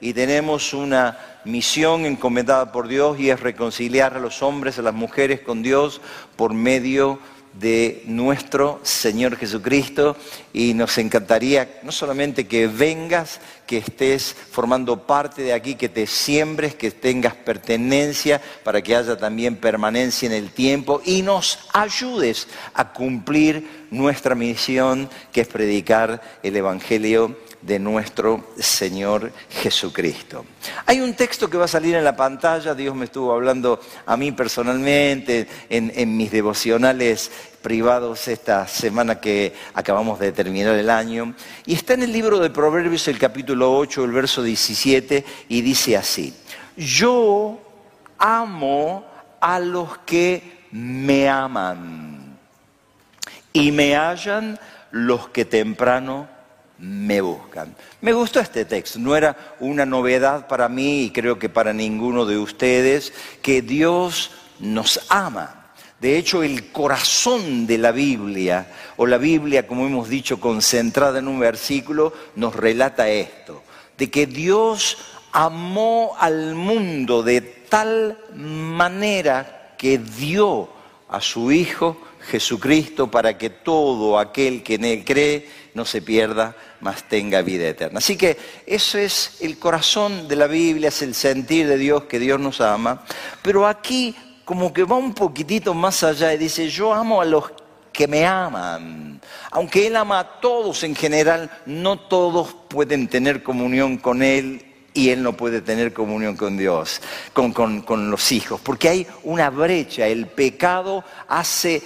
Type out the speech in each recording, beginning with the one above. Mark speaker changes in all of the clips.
Speaker 1: Y tenemos una misión encomendada por Dios y es reconciliar a los hombres, a las mujeres con Dios por medio de nuestro Señor Jesucristo. Y nos encantaría no solamente que vengas, que estés formando parte de aquí, que te siembres, que tengas pertenencia para que haya también permanencia en el tiempo y nos ayudes a cumplir nuestra misión que es predicar el Evangelio de nuestro Señor Jesucristo. Hay un texto que va a salir en la pantalla, Dios me estuvo hablando a mí personalmente en, mis devocionales privados esta semana que acabamos de terminar el año, y está en el libro de Proverbios el capítulo 8, el verso 17, y dice así, yo amo a los que me aman y me hallan los que temprano me buscan. Me gustó este texto, no era una novedad para mí y creo que para ninguno de ustedes que Dios nos ama. De hecho, el corazón de la Biblia, o la Biblia, como hemos dicho, concentrada en un versículo, nos relata esto, de que Dios amó al mundo de tal manera que dio a su Hijo Jesucristo para que todo aquel que cree no se pierda, mas tenga vida eterna. Así que eso es el corazón de la Biblia, es el sentir de Dios, que Dios nos ama. Pero aquí como que va un poquitito más allá y dice, yo amo a los que me aman. Aunque Él ama a todos en general, no todos pueden tener comunión con Él y él no puede tener comunión con Dios, con, con, los hijos, porque hay una brecha, el pecado hace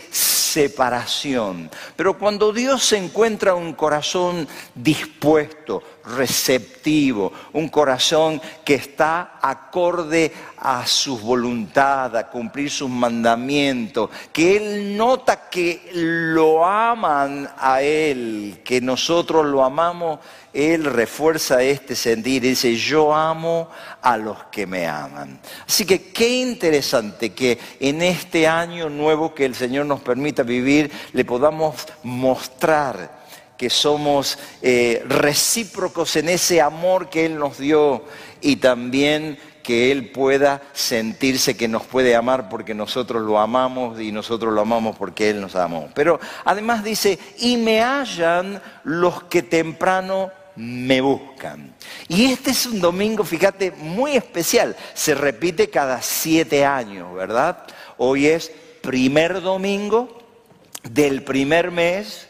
Speaker 1: separación. Pero cuando Dios encuentra un corazón dispuesto, receptivo, un corazón que está acorde a su voluntad, a cumplir sus mandamientos, que Él nota que lo aman a Él, que nosotros lo amamos, Él refuerza este sentir dice, yo amo a los que me aman. Así que qué interesante que en este año nuevo que el Señor nos permita vivir, le podamos mostrar que somos eh, recíprocos en ese amor que Él nos dio y también que Él pueda sentirse que nos puede amar porque nosotros lo amamos y nosotros lo amamos porque Él nos amó. Pero además dice, y me hallan los que temprano me buscan. Y este es un domingo, fíjate, muy especial. Se repite cada siete años, ¿verdad? Hoy es primer domingo del primer mes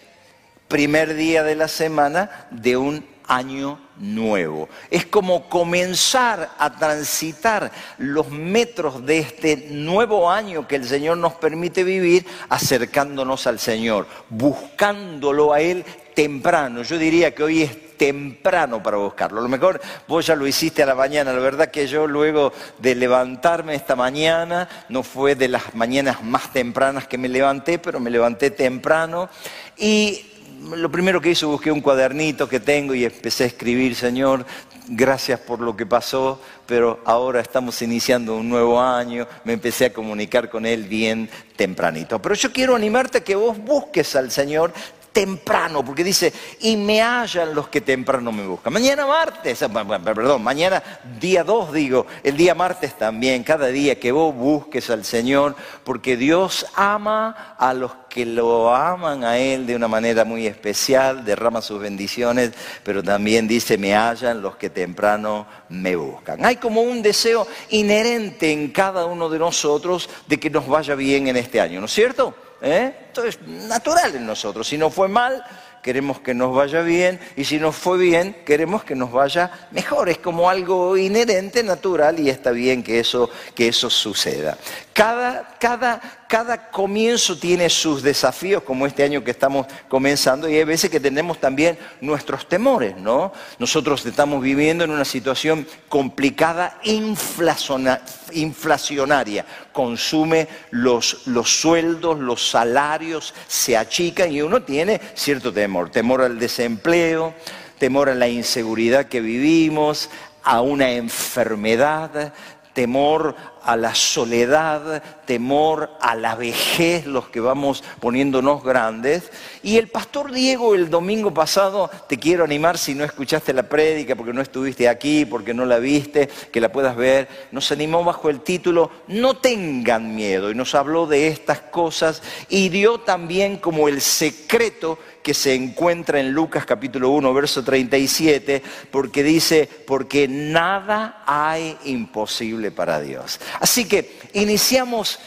Speaker 1: primer día de la semana de un año nuevo. Es como comenzar a transitar los metros de este nuevo año que el Señor nos permite vivir acercándonos al Señor, buscándolo a Él temprano. Yo diría que hoy es temprano para buscarlo. A lo mejor vos ya lo hiciste a la mañana. La verdad que yo luego de levantarme esta mañana, no fue de las mañanas más tempranas que me levanté, pero me levanté temprano y lo primero que hice, busqué un cuadernito que tengo y empecé a escribir, Señor, gracias por lo que pasó, pero ahora estamos iniciando un nuevo año, me empecé a comunicar con Él bien tempranito. Pero yo quiero animarte a que vos busques al Señor temprano, porque dice, y me hallan los que temprano me buscan. Mañana martes, perdón, mañana día 2 digo, el día martes también, cada día que vos busques al Señor, porque Dios ama a los que lo aman a Él de una manera muy especial, derrama sus bendiciones, pero también dice, me hallan los que temprano me buscan. Hay como un deseo inherente en cada uno de nosotros de que nos vaya bien en este año, ¿no es cierto? ¿Eh? Esto es natural en nosotros. Si no fue mal, queremos que nos vaya bien y si nos fue bien, queremos que nos vaya mejor. Es como algo inherente, natural y está bien que eso, que eso suceda. Cada, cada, cada comienzo tiene sus desafíos, como este año que estamos comenzando, y hay veces que tenemos también nuestros temores, ¿no? Nosotros estamos viviendo en una situación complicada, inflacionaria. Consume los, los sueldos, los salarios se achican y uno tiene cierto temor. Temor al desempleo, temor a la inseguridad que vivimos, a una enfermedad, temor a la soledad, temor a la vejez, los que vamos poniéndonos grandes. Y el pastor Diego el domingo pasado, te quiero animar si no escuchaste la prédica, porque no estuviste aquí, porque no la viste, que la puedas ver, nos animó bajo el título No tengan miedo y nos habló de estas cosas y dio también como el secreto que se encuentra en Lucas capítulo 1, verso 37, porque dice, porque nada hay imposible para Dios. Así que iniciamos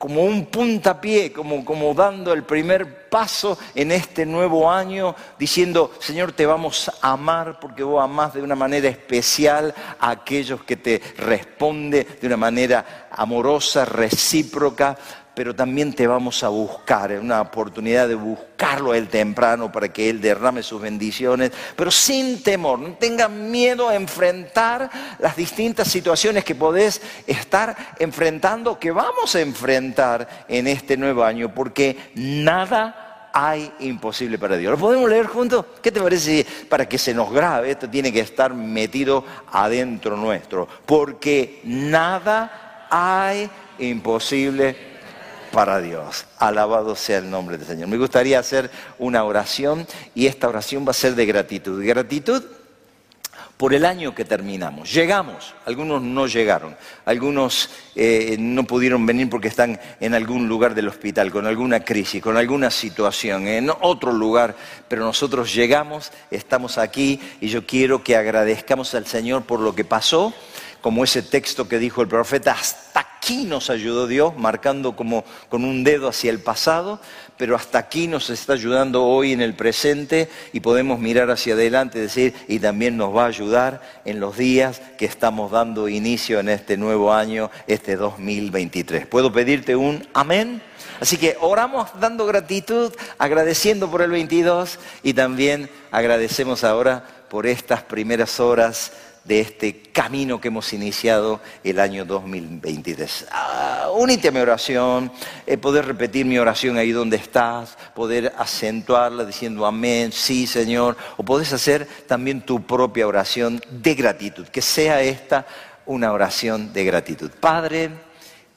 Speaker 1: como un puntapié, como, como dando el primer paso en este nuevo año, diciendo, Señor, te vamos a amar porque vos amás de una manera especial a aquellos que te responde de una manera amorosa, recíproca, pero también te vamos a buscar, una oportunidad de buscarlo a Él temprano para que Él derrame sus bendiciones, pero sin temor, no tengan miedo a enfrentar las distintas situaciones que podés estar enfrentando, que vamos a enfrentar en este nuevo año, porque nada hay imposible para Dios. ¿Lo podemos leer juntos? ¿Qué te parece para que se nos grabe? Esto tiene que estar metido adentro nuestro, porque nada hay imposible para Dios. Alabado sea el nombre del Señor. Me gustaría hacer una oración y esta oración va a ser de gratitud. Gratitud por el año que terminamos. Llegamos, algunos no llegaron, algunos eh, no pudieron venir porque están en algún lugar del hospital, con alguna crisis, con alguna situación, en otro lugar, pero nosotros llegamos, estamos aquí y yo quiero que agradezcamos al Señor por lo que pasó como ese texto que dijo el profeta, hasta aquí nos ayudó Dios, marcando como con un dedo hacia el pasado, pero hasta aquí nos está ayudando hoy en el presente y podemos mirar hacia adelante y decir, y también nos va a ayudar en los días que estamos dando inicio en este nuevo año, este 2023. ¿Puedo pedirte un amén? Así que oramos dando gratitud, agradeciendo por el 22 y también agradecemos ahora por estas primeras horas de este camino que hemos iniciado el año 2023. Ah, unite a mi oración, eh, poder repetir mi oración ahí donde estás, poder acentuarla diciendo amén, sí Señor, o podés hacer también tu propia oración de gratitud, que sea esta una oración de gratitud. Padre,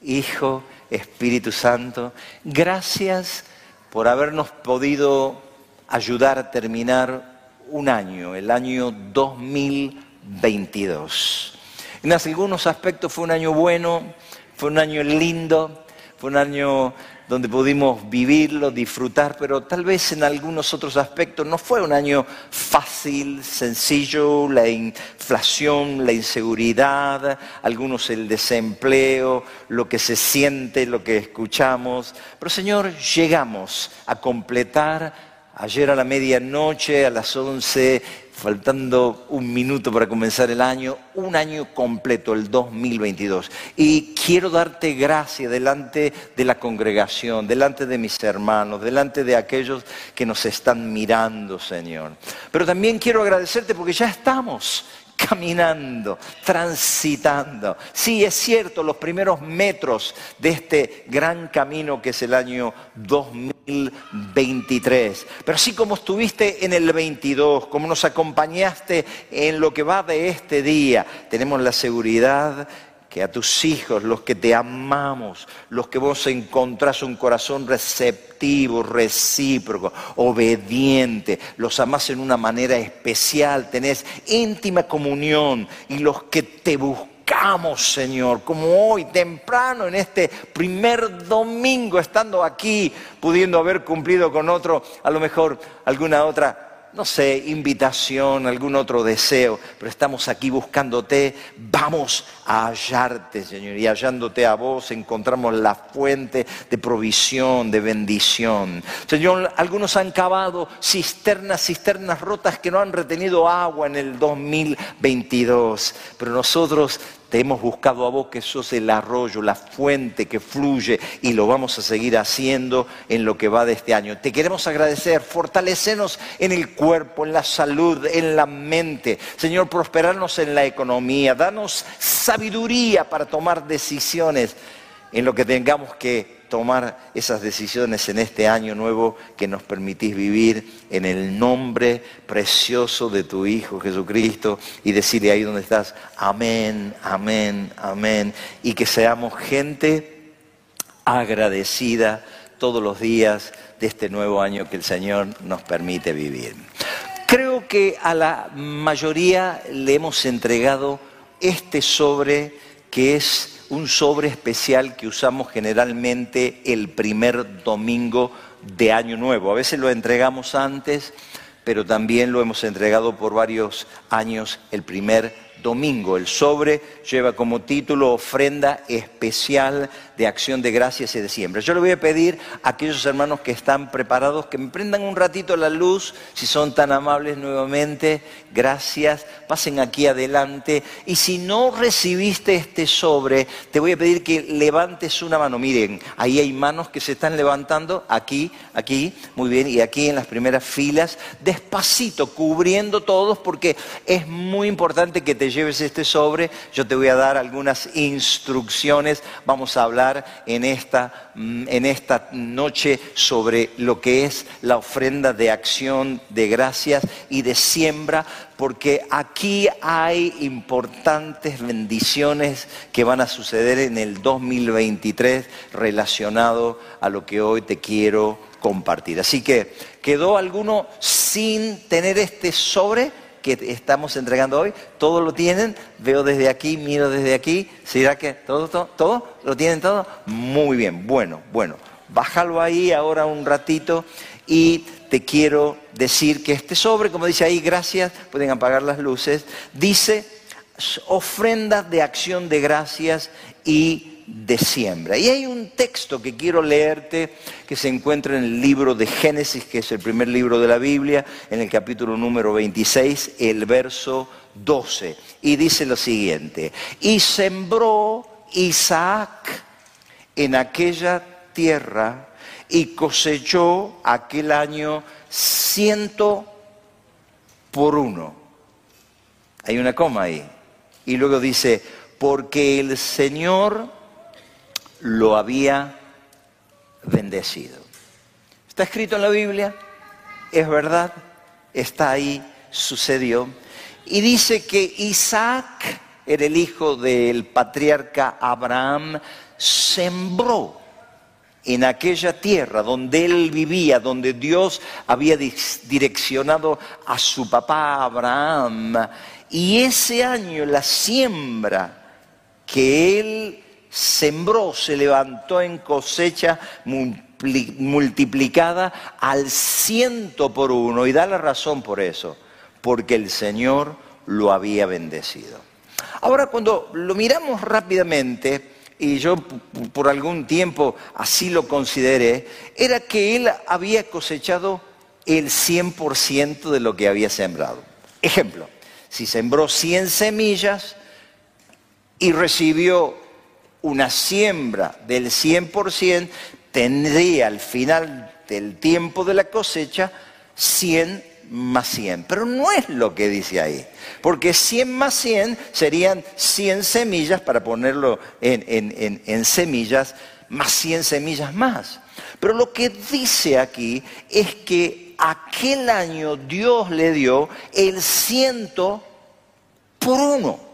Speaker 1: Hijo, Espíritu Santo, gracias por habernos podido ayudar a terminar un año, el año 2023 22. En algunos aspectos fue un año bueno, fue un año lindo, fue un año donde pudimos vivirlo, disfrutar, pero tal vez en algunos otros aspectos no fue un año fácil, sencillo, la inflación, la inseguridad, algunos el desempleo, lo que se siente, lo que escuchamos. Pero Señor, llegamos a completar ayer a la medianoche, a las 11, faltando un minuto para comenzar el año, un año completo, el 2022. Y quiero darte gracias delante de la congregación, delante de mis hermanos, delante de aquellos que nos están mirando, Señor. Pero también quiero agradecerte porque ya estamos caminando, transitando. Sí, es cierto, los primeros metros de este gran camino que es el año 2023. Pero así como estuviste en el 22, como nos acompañaste en lo que va de este día, tenemos la seguridad que a tus hijos, los que te amamos, los que vos encontrás un corazón receptivo, recíproco, obediente, los amás en una manera especial, tenés íntima comunión y los que te buscamos, Señor, como hoy, temprano, en este primer domingo, estando aquí, pudiendo haber cumplido con otro, a lo mejor alguna otra no sé, invitación, algún otro deseo, pero estamos aquí buscándote, vamos a hallarte, Señor, y hallándote a vos encontramos la fuente de provisión, de bendición. Señor, algunos han cavado cisternas, cisternas rotas que no han retenido agua en el 2022, pero nosotros te hemos buscado a vos que sos el arroyo, la fuente que fluye y lo vamos a seguir haciendo en lo que va de este año. Te queremos agradecer, fortalecernos en el cuerpo, en la salud, en la mente. Señor, prosperarnos en la economía, danos sabiduría para tomar decisiones en lo que tengamos que tomar esas decisiones en este año nuevo que nos permitís vivir en el nombre precioso de tu Hijo Jesucristo y decirle ahí donde estás, amén, amén, amén, y que seamos gente agradecida todos los días de este nuevo año que el Señor nos permite vivir. Creo que a la mayoría le hemos entregado este sobre que es un sobre especial que usamos generalmente el primer domingo de Año Nuevo. A veces lo entregamos antes, pero también lo hemos entregado por varios años el primer domingo. El sobre lleva como título ofrenda especial de acción de gracias y de siembra. Yo le voy a pedir a aquellos hermanos que están preparados que me prendan un ratito la luz, si son tan amables nuevamente, gracias, pasen aquí adelante. Y si no recibiste este sobre, te voy a pedir que levantes una mano. Miren, ahí hay manos que se están levantando, aquí, aquí, muy bien, y aquí en las primeras filas, despacito, cubriendo todos, porque es muy importante que te lleves este sobre. Yo te voy a dar algunas instrucciones, vamos a hablar en esta, mm, en esta noche sobre lo que es la ofrenda de acción de gracias y de siembra, porque aquí hay importantes bendiciones que van a suceder en el 2023 relacionado a lo que hoy te quiero compartir. Así que, ¿quedó alguno sin tener este sobre? Que estamos entregando hoy, todos lo tienen, veo desde aquí, miro desde aquí, ¿será que todo, todo, todo? ¿Lo tienen todo? Muy bien, bueno, bueno, bájalo ahí ahora un ratito y te quiero decir que este sobre, como dice ahí, gracias, pueden apagar las luces, dice ofrendas de acción de gracias y de siembra. Y hay un texto que quiero leerte que se encuentra en el libro de Génesis, que es el primer libro de la Biblia, en el capítulo número 26, el verso 12. Y dice lo siguiente, y sembró Isaac en aquella tierra y cosechó aquel año ciento por uno. Hay una coma ahí. Y luego dice, porque el Señor lo había bendecido. Está escrito en la Biblia, es verdad, está ahí, sucedió. Y dice que Isaac era el hijo del patriarca Abraham, sembró en aquella tierra donde él vivía, donde Dios había direccionado a su papá Abraham. Y ese año la siembra que él sembró, se levantó en cosecha multiplicada al ciento por uno. Y da la razón por eso, porque el Señor lo había bendecido. Ahora, cuando lo miramos rápidamente, y yo por algún tiempo así lo consideré, era que él había cosechado el 100% de lo que había sembrado. Ejemplo, si sembró 100 semillas y recibió una siembra del 100%, tendría al final del tiempo de la cosecha 100 más 100. Pero no es lo que dice ahí, porque 100 más 100 serían 100 semillas, para ponerlo en, en semillas, más 100 semillas más. Pero lo que dice aquí es que aquel año Dios le dio el ciento por uno.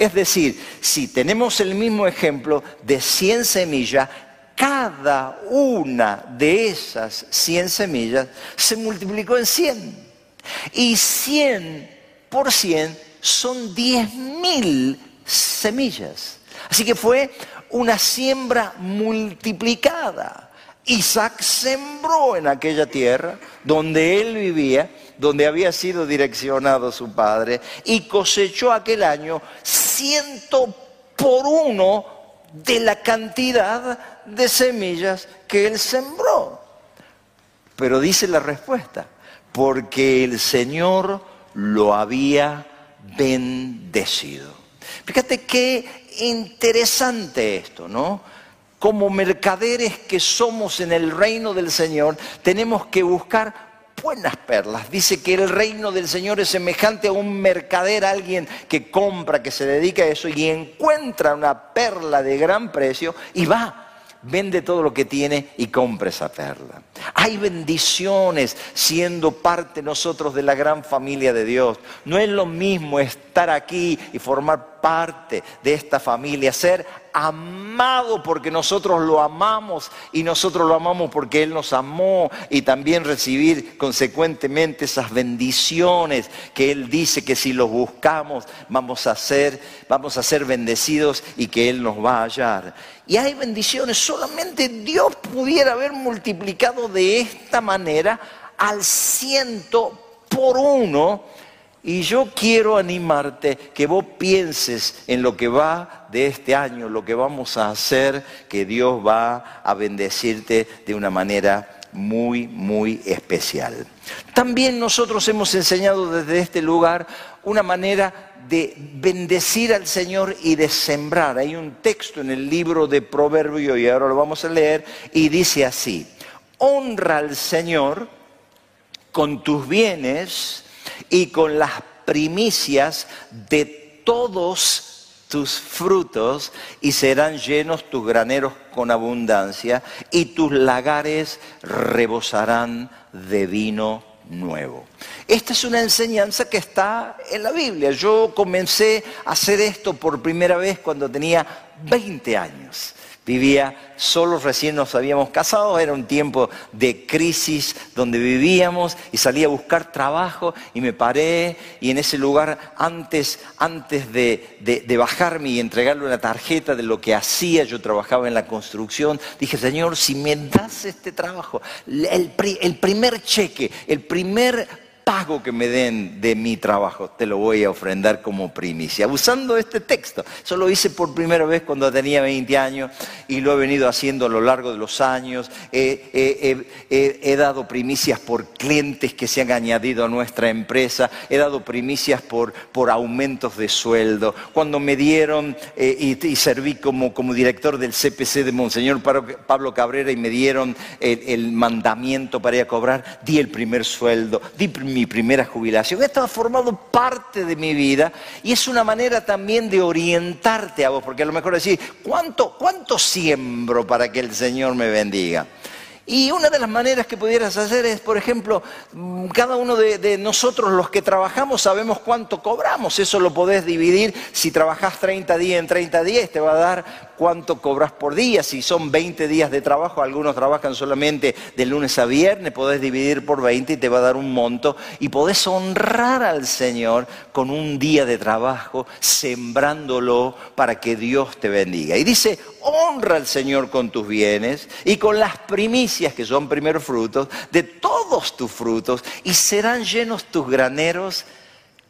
Speaker 1: Es decir, si tenemos el mismo ejemplo de 100 semillas, cada una de esas 100 semillas se multiplicó en 100. Y 100 por 100 son 10.000 semillas. Así que fue una siembra multiplicada. Isaac sembró en aquella tierra donde él vivía, donde había sido direccionado su padre, y cosechó aquel año ciento por uno de la cantidad de semillas que él sembró. Pero dice la respuesta, porque el Señor lo había bendecido. Fíjate qué interesante esto, ¿no? como mercaderes que somos en el reino del Señor, tenemos que buscar buenas perlas. Dice que el reino del Señor es semejante a un mercader, alguien que compra, que se dedica a eso y encuentra una perla de gran precio y va vende todo lo que tiene y compre esa perla. Hay bendiciones siendo parte nosotros de la gran familia de Dios. No es lo mismo estar aquí y formar parte de esta familia, ser amado porque nosotros lo amamos y nosotros lo amamos porque Él nos amó y también recibir consecuentemente esas bendiciones que Él dice que si los buscamos vamos a ser, vamos a ser bendecidos y que Él nos va a hallar. Y hay bendiciones, solamente Dios pudiera haber multiplicado de esta manera al ciento por uno y yo quiero animarte que vos pienses en lo que va de este año, lo que vamos a hacer, que Dios va a bendecirte de una manera muy, muy especial. También nosotros hemos enseñado desde este lugar una manera de bendecir al Señor y de sembrar. Hay un texto en el libro de Proverbio y ahora lo vamos a leer y dice así, honra al Señor con tus bienes y con las primicias de todos tus frutos y serán llenos tus graneros con abundancia y tus lagares rebosarán de vino nuevo. Esta es una enseñanza que está en la Biblia. Yo comencé a hacer esto por primera vez cuando tenía 20 años. Vivía solo, recién nos habíamos casado, era un tiempo de crisis donde vivíamos y salí a buscar trabajo y me paré y en ese lugar antes, antes de, de bajarme y entregarle una tarjeta de lo que hacía, yo trabajaba en la construcción, dije, Señor, si me das este trabajo, el, el primer cheque, el primer pago que me den de mi trabajo, te lo voy a ofrendar como primicia. Usando este texto. Eso lo hice por primera vez cuando tenía 20 años y lo he venido haciendo a lo largo de los años. he dado primicias por clientes que se han añadido a nuestra empresa. He dado primicias por, por aumentos de sueldo. Cuando me dieron eh, y, serví como, como director del CPC de Monseñor Pablo Cabrera y me dieron el, el mandamiento para ir a cobrar, di el primer sueldo, di mi mi primera jubilación. Esto ha formado parte de mi vida y es una manera también de orientarte a vos, porque a lo mejor decir, ¿cuánto, cuánto siembro para que el Señor me bendiga? Y una de las maneras que pudieras hacer es, por ejemplo, mm, cada uno de, nosotros los que trabajamos sabemos cuánto cobramos. Eso lo podés dividir. Si trabajás 30 días en 30 días, te va a dar cuánto cobras por día. Si son 20 días de trabajo, algunos trabajan solamente de lunes a viernes, podés dividir por 20 y te va a dar un monto. Y podés honrar al Señor con un día de trabajo, sembrándolo para que Dios te bendiga. Y dice, honra al Señor con tus bienes y con las primicias que son primeros frutos de todos tus frutos y serán llenos tus graneros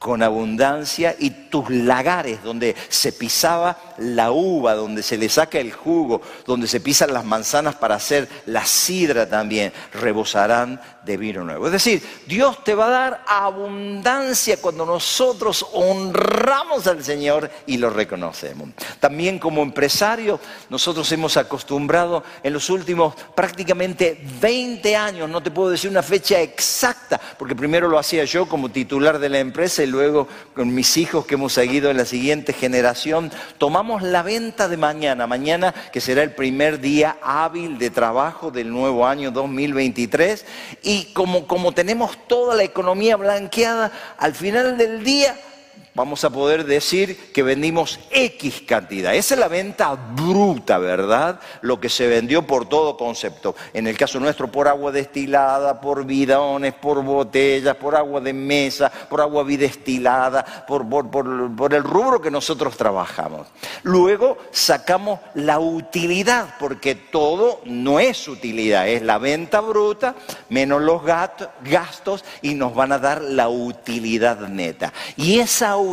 Speaker 1: con abundancia y tus lagares donde se pisaba la uva, donde se le saca el jugo, donde se pisan las manzanas para hacer la sidra también, rebosarán de vino nuevo. Es decir, Dios te va a dar abundancia cuando nosotros honramos al Señor y lo reconocemos. También como empresario, nosotros hemos acostumbrado en los últimos prácticamente 20 años, no te puedo decir una fecha exacta, porque primero lo hacía yo como titular de la empresa luego con mis hijos que hemos seguido en la siguiente generación, tomamos la venta de mañana, mañana que será el primer día hábil de trabajo del nuevo año 2023, y como, como tenemos toda la economía blanqueada, al final del día vamos a poder decir que vendimos X cantidad. Esa es la venta bruta, ¿verdad? Lo que se vendió por todo concepto. En el caso nuestro, por agua destilada, por bidones, por botellas, por agua de mesa, por agua bidestilada, por, por el rubro que nosotros trabajamos. Luego sacamos la utilidad, porque todo no es utilidad, es la venta bruta menos los gastos y nos van a dar la utilidad neta. Y esa utilidad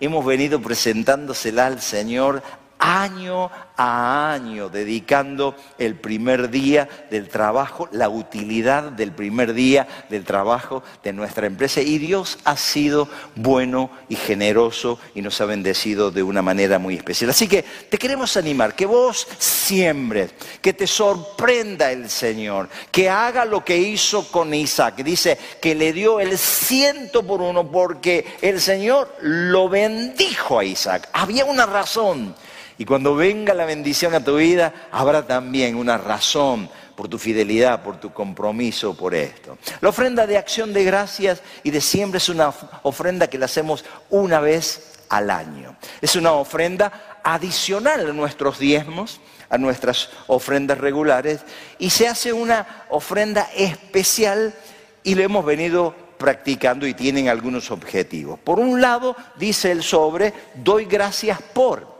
Speaker 1: hemos venido presentándosela al Señor año a año, dedicando el primer día del trabajo, la utilidad del primer día del trabajo de nuestra empresa. Y Dios ha sido bueno y generoso y nos ha bendecido de una manera muy especial. Así que te queremos animar, que vos siembres, que te sorprenda el Señor, que haga lo que hizo con Isaac. Dice que le dio el ciento por uno porque el Señor lo bendijo a Isaac. Había una razón Y cuando venga la bendición a tu vida, habrá también una razón por tu fidelidad, por tu compromiso por esto. La ofrenda de acción de gracias y de siempre es una ofrenda que la hacemos una vez al año. Es una ofrenda adicional a nuestros diezmos, a nuestras ofrendas regulares, y se hace una ofrenda especial y lo hemos venido practicando y tienen algunos objetivos. Por un lado, dice el sobre, doy gracias por.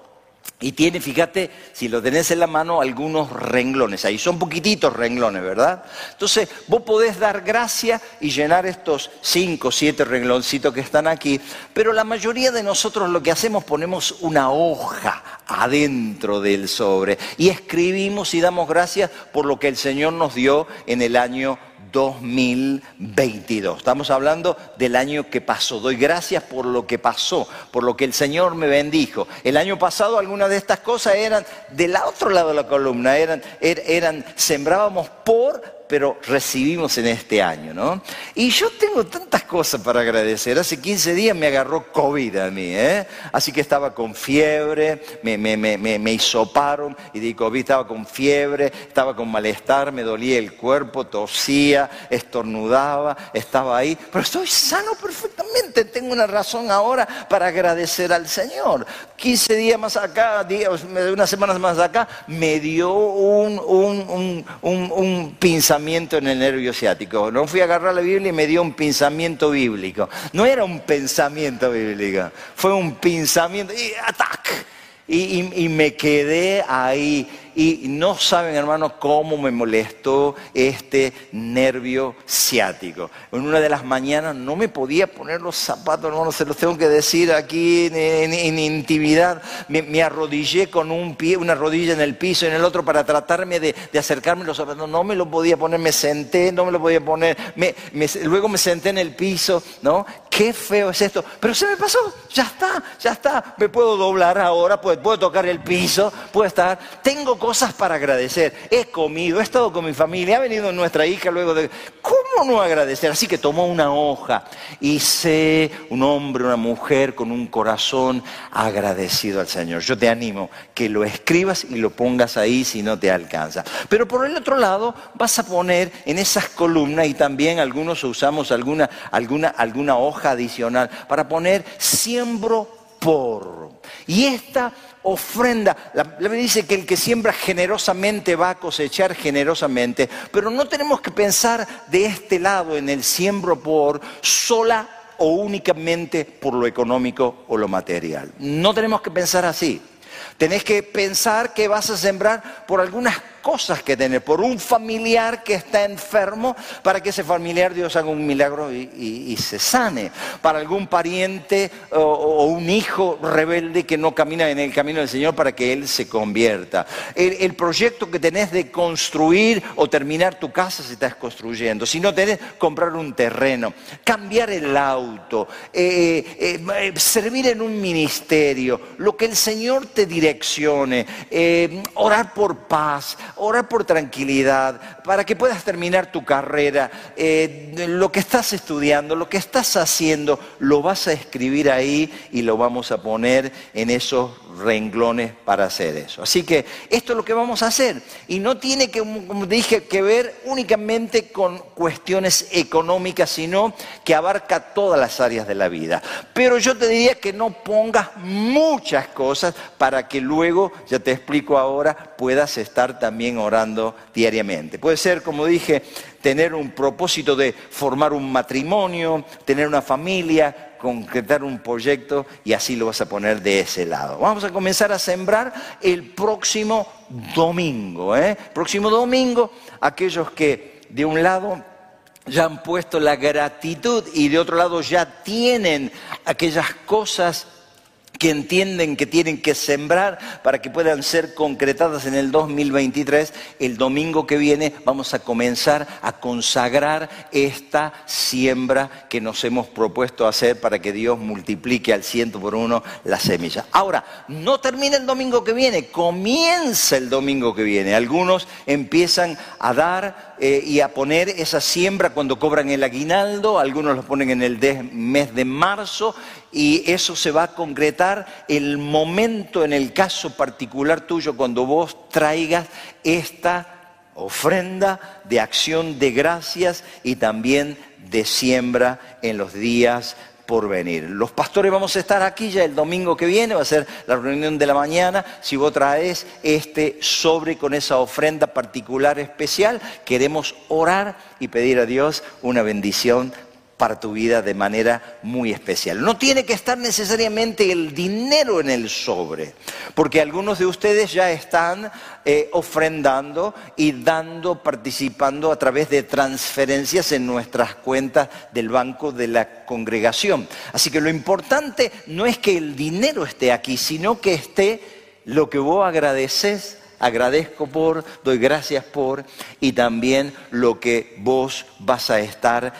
Speaker 1: Y tiene, fíjate, si lo tenés en la mano, algunos renglones. Ahí son poquititos renglones, ¿verdad? Entonces, vos podés dar gracia y llenar estos cinco, siete rengloncitos que están aquí. Pero la mayoría de nosotros lo que hacemos, ponemos una hoja adentro del sobre y escribimos y damos gracias por lo que el Señor nos dio en el año 2022. Estamos hablando del año que pasó. Doy gracias por lo que pasó, por lo que el Señor me bendijo. El año pasado algunas de estas cosas eran del otro lado de la columna, eran, er, eran sembrábamos por pero recibimos en este año, ¿no? Y yo tengo tantas cosas para agradecer. Hace 15 días me agarró COVID a mí, ¿eh? Así que estaba con fiebre, me, me, me, me hisoparon y di COVID, estaba con fiebre, estaba con malestar, me dolía el cuerpo, tosía, estornudaba, estaba ahí, pero estoy sano perfectamente, tengo una razón ahora para agradecer al Señor. 15 días más acá, unas semanas más acá, me dio un, un, un, un en el nervio ciático. No fui a agarrar la Biblia y me dio un pensamiento bíblico. No era un pensamiento bíblico, fue un pensamiento y atac. y me quedé ahí y no saben, hermanos, cómo me molestó este nervio ciático. En una de las mañanas no me podía poner los zapatos, hermanos, se los tengo que decir aquí en, intimidad. Me, arrodillé con un pie, una rodilla en el piso y en el otro para tratarme de, acercarme los zapatos. No me lo podía poner, me senté, no me lo podía poner. luego me senté en el piso, ¿no? Qué feo es esto. Pero se me pasó, ya está, ya está. Me puedo doblar ahora, puedo, puedo tocar el piso, puedo estar. Tengo cosas para agradecer. He comido, he estado con mi familia, ha venido nuestra hija luego de... ¿Cómo no agradecer? Así que tomó una hoja y sé un hombre, una mujer con un corazón agradecido al Señor. Yo te animo que lo escribas y lo pongas ahí si no te alcanza. Pero por el otro lado vas a poner en esas columnas y también algunos usamos alguna, alguna, alguna hoja adicional para poner siembro por. Y esta ofrenda. La Biblia dice que el que siembra generosamente va a cosechar generosamente, pero no tenemos que pensar de este lado en el siembro por sola o únicamente por lo económico o lo material. No tenemos que pensar así. Tenés que pensar que vas a sembrar por algunas cosas que tener, por un familiar que está enfermo, para que ese familiar Dios haga un milagro y, se sane, para algún pariente o, un hijo rebelde que no camina en el camino del Señor para que Él se convierta. El, proyecto que tenés de construir o terminar tu casa si estás construyendo, si no tenés, comprar un terreno, cambiar el auto, eh, eh, eh, servir en un ministerio, lo que el Señor te direccione, orar por paz, orar por tranquilidad, para que puedas terminar tu carrera. Eh, lo que estás estudiando, lo que estás haciendo, lo vas a escribir ahí y lo vamos a poner en esos renglones para hacer eso. Así que esto es lo que vamos a hacer. Y no tiene que, como dije, que ver únicamente con cuestiones económicas, sino que abarca todas las áreas de la vida. Pero yo te diría que no pongas muchas cosas para que luego, ya te explico ahora, puedas estar también orando diariamente. Puede ser, como dije, tener un propósito de formar un matrimonio, tener una familia, concretar un proyecto y así lo vas a poner de ese lado. Vamos a comenzar a sembrar el próximo domingo. ¿eh? Próximo domingo, aquellos que de un lado ya han puesto la gratitud y de otro lado ya tienen aquellas cosas que entienden que tienen que sembrar para que puedan ser concretadas en el 2023, el domingo que viene vamos a comenzar a consagrar esta siembra que nos hemos propuesto hacer para que Dios multiplique al ciento por uno las semillas. Ahora, no termina el domingo que viene, comienza el domingo que viene. Algunos empiezan a dar eh, y a poner esa siembra cuando cobran el aguinaldo, algunos lo ponen en el mes de marzo y eso se va a concretar el momento en el caso particular tuyo cuando vos traigas esta ofrenda de acción de gracias y también de siembra en los días por venir. Los pastores vamos a estar aquí ya el domingo que viene, va a ser la reunión de la mañana. Si vos traes este sobre con esa ofrenda particular especial, queremos orar y pedir a Dios una bendición para tu vida de manera muy especial. No tiene que estar necesariamente el dinero en el sobre, porque algunos de ustedes ya están eh, ofrendando y dando, participando a través de transferencias en nuestras cuentas del banco de la congregación. Así que lo importante no es que el dinero esté aquí, sino que esté lo que vos agradeces agradezco por, doy gracias por, y también lo que vos vas a estar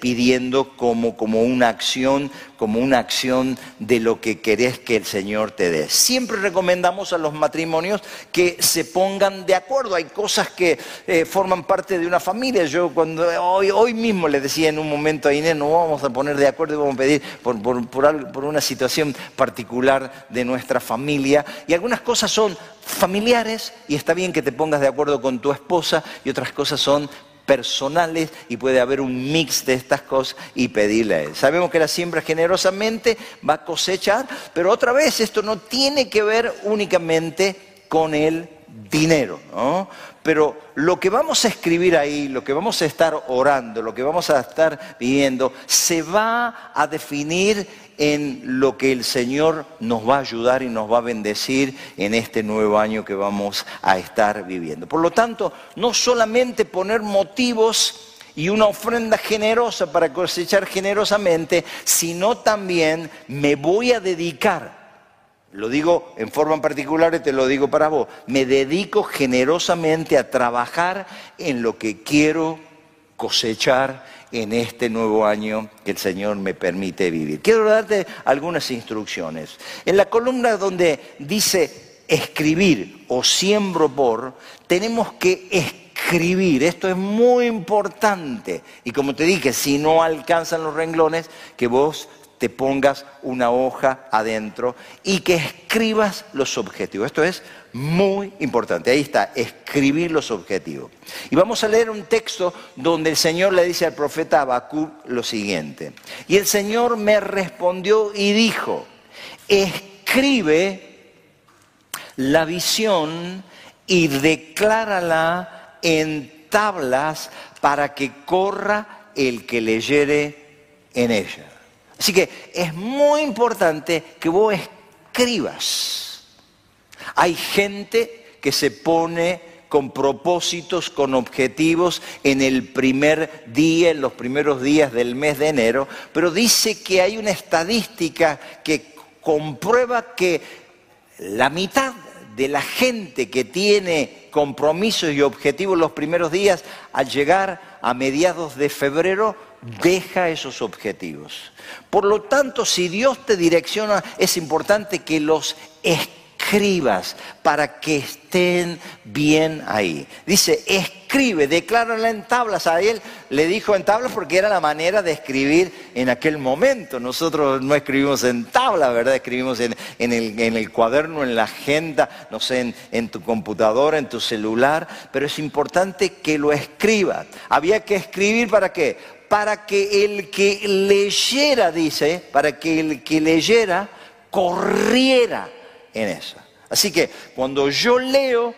Speaker 1: pidiendo como, como una acción como una acción de lo que querés que el Señor te dé. Siempre recomendamos a los matrimonios que se pongan de acuerdo. Hay cosas que eh, forman parte de una familia. Yo cuando hoy, hoy mismo le decía en un momento a Inés, no vamos a poner de acuerdo y vamos a pedir por, por una situación particular de nuestra familia. Y algunas cosas son familiares y está bien que te pongas de acuerdo con tu esposa y otras cosas son personales y puede haber un mix de estas cosas y pedirle a Él. Sabemos que la siembra generosamente va a cosechar, pero otra vez esto no tiene que ver únicamente con el dinero, ¿no? Pero lo que vamos a escribir ahí, lo que vamos a estar orando, lo que vamos a estar viendo, se va a definir en lo que el Señor nos va a ayudar y nos va a bendecir en este nuevo año que vamos a estar viviendo. Por lo tanto, no solamente poner motivos y una ofrenda generosa para cosechar generosamente, sino también me voy a dedicar lo digo en forma particular y te lo digo para vos. Me dedico generosamente a trabajar en lo que quiero cosechar en este nuevo año que el Señor me permite vivir. Quiero darte algunas instrucciones. En la columna donde dice escribir o siembro por, tenemos que escribir. Esto es muy importante. Y como te dije, si no alcanzan los renglones, que vos te pongas una hoja adentro y que escribas los objetivos. Esto es muy importante. Ahí está, escribir los objetivos. Y vamos a leer un texto donde el Señor le dice al profeta Habacuc lo siguiente. Y el Señor me respondió y dijo, escribe la visión y declárala en tablas para que corra el que leyere en ella. Así que es muy importante que vos escribas. Hay gente que se pone con propósitos, con objetivos en el primer día, en los primeros días del mes de enero, pero dice que hay una estadística que comprueba que la mitad de la gente que tiene compromisos y objetivos los primeros días, al llegar a mediados de febrero, deja esos objetivos. Por lo tanto, si Dios te direcciona, es importante que los escribas para que estén bien ahí. Dice, escribe, declárala en tablas. A él le dijo en tablas porque era la manera de escribir en aquel momento. Nosotros no escribimos en tablas, ¿verdad? Escribimos en, el, cuaderno, en la agenda, no sé, en, en tu computadora, en tu celular, pero es importante que lo escribas. Había que escribir para qué? Para que el que leyera, dice, para que el que leyera corriera en eso. Así que cuando yo leo,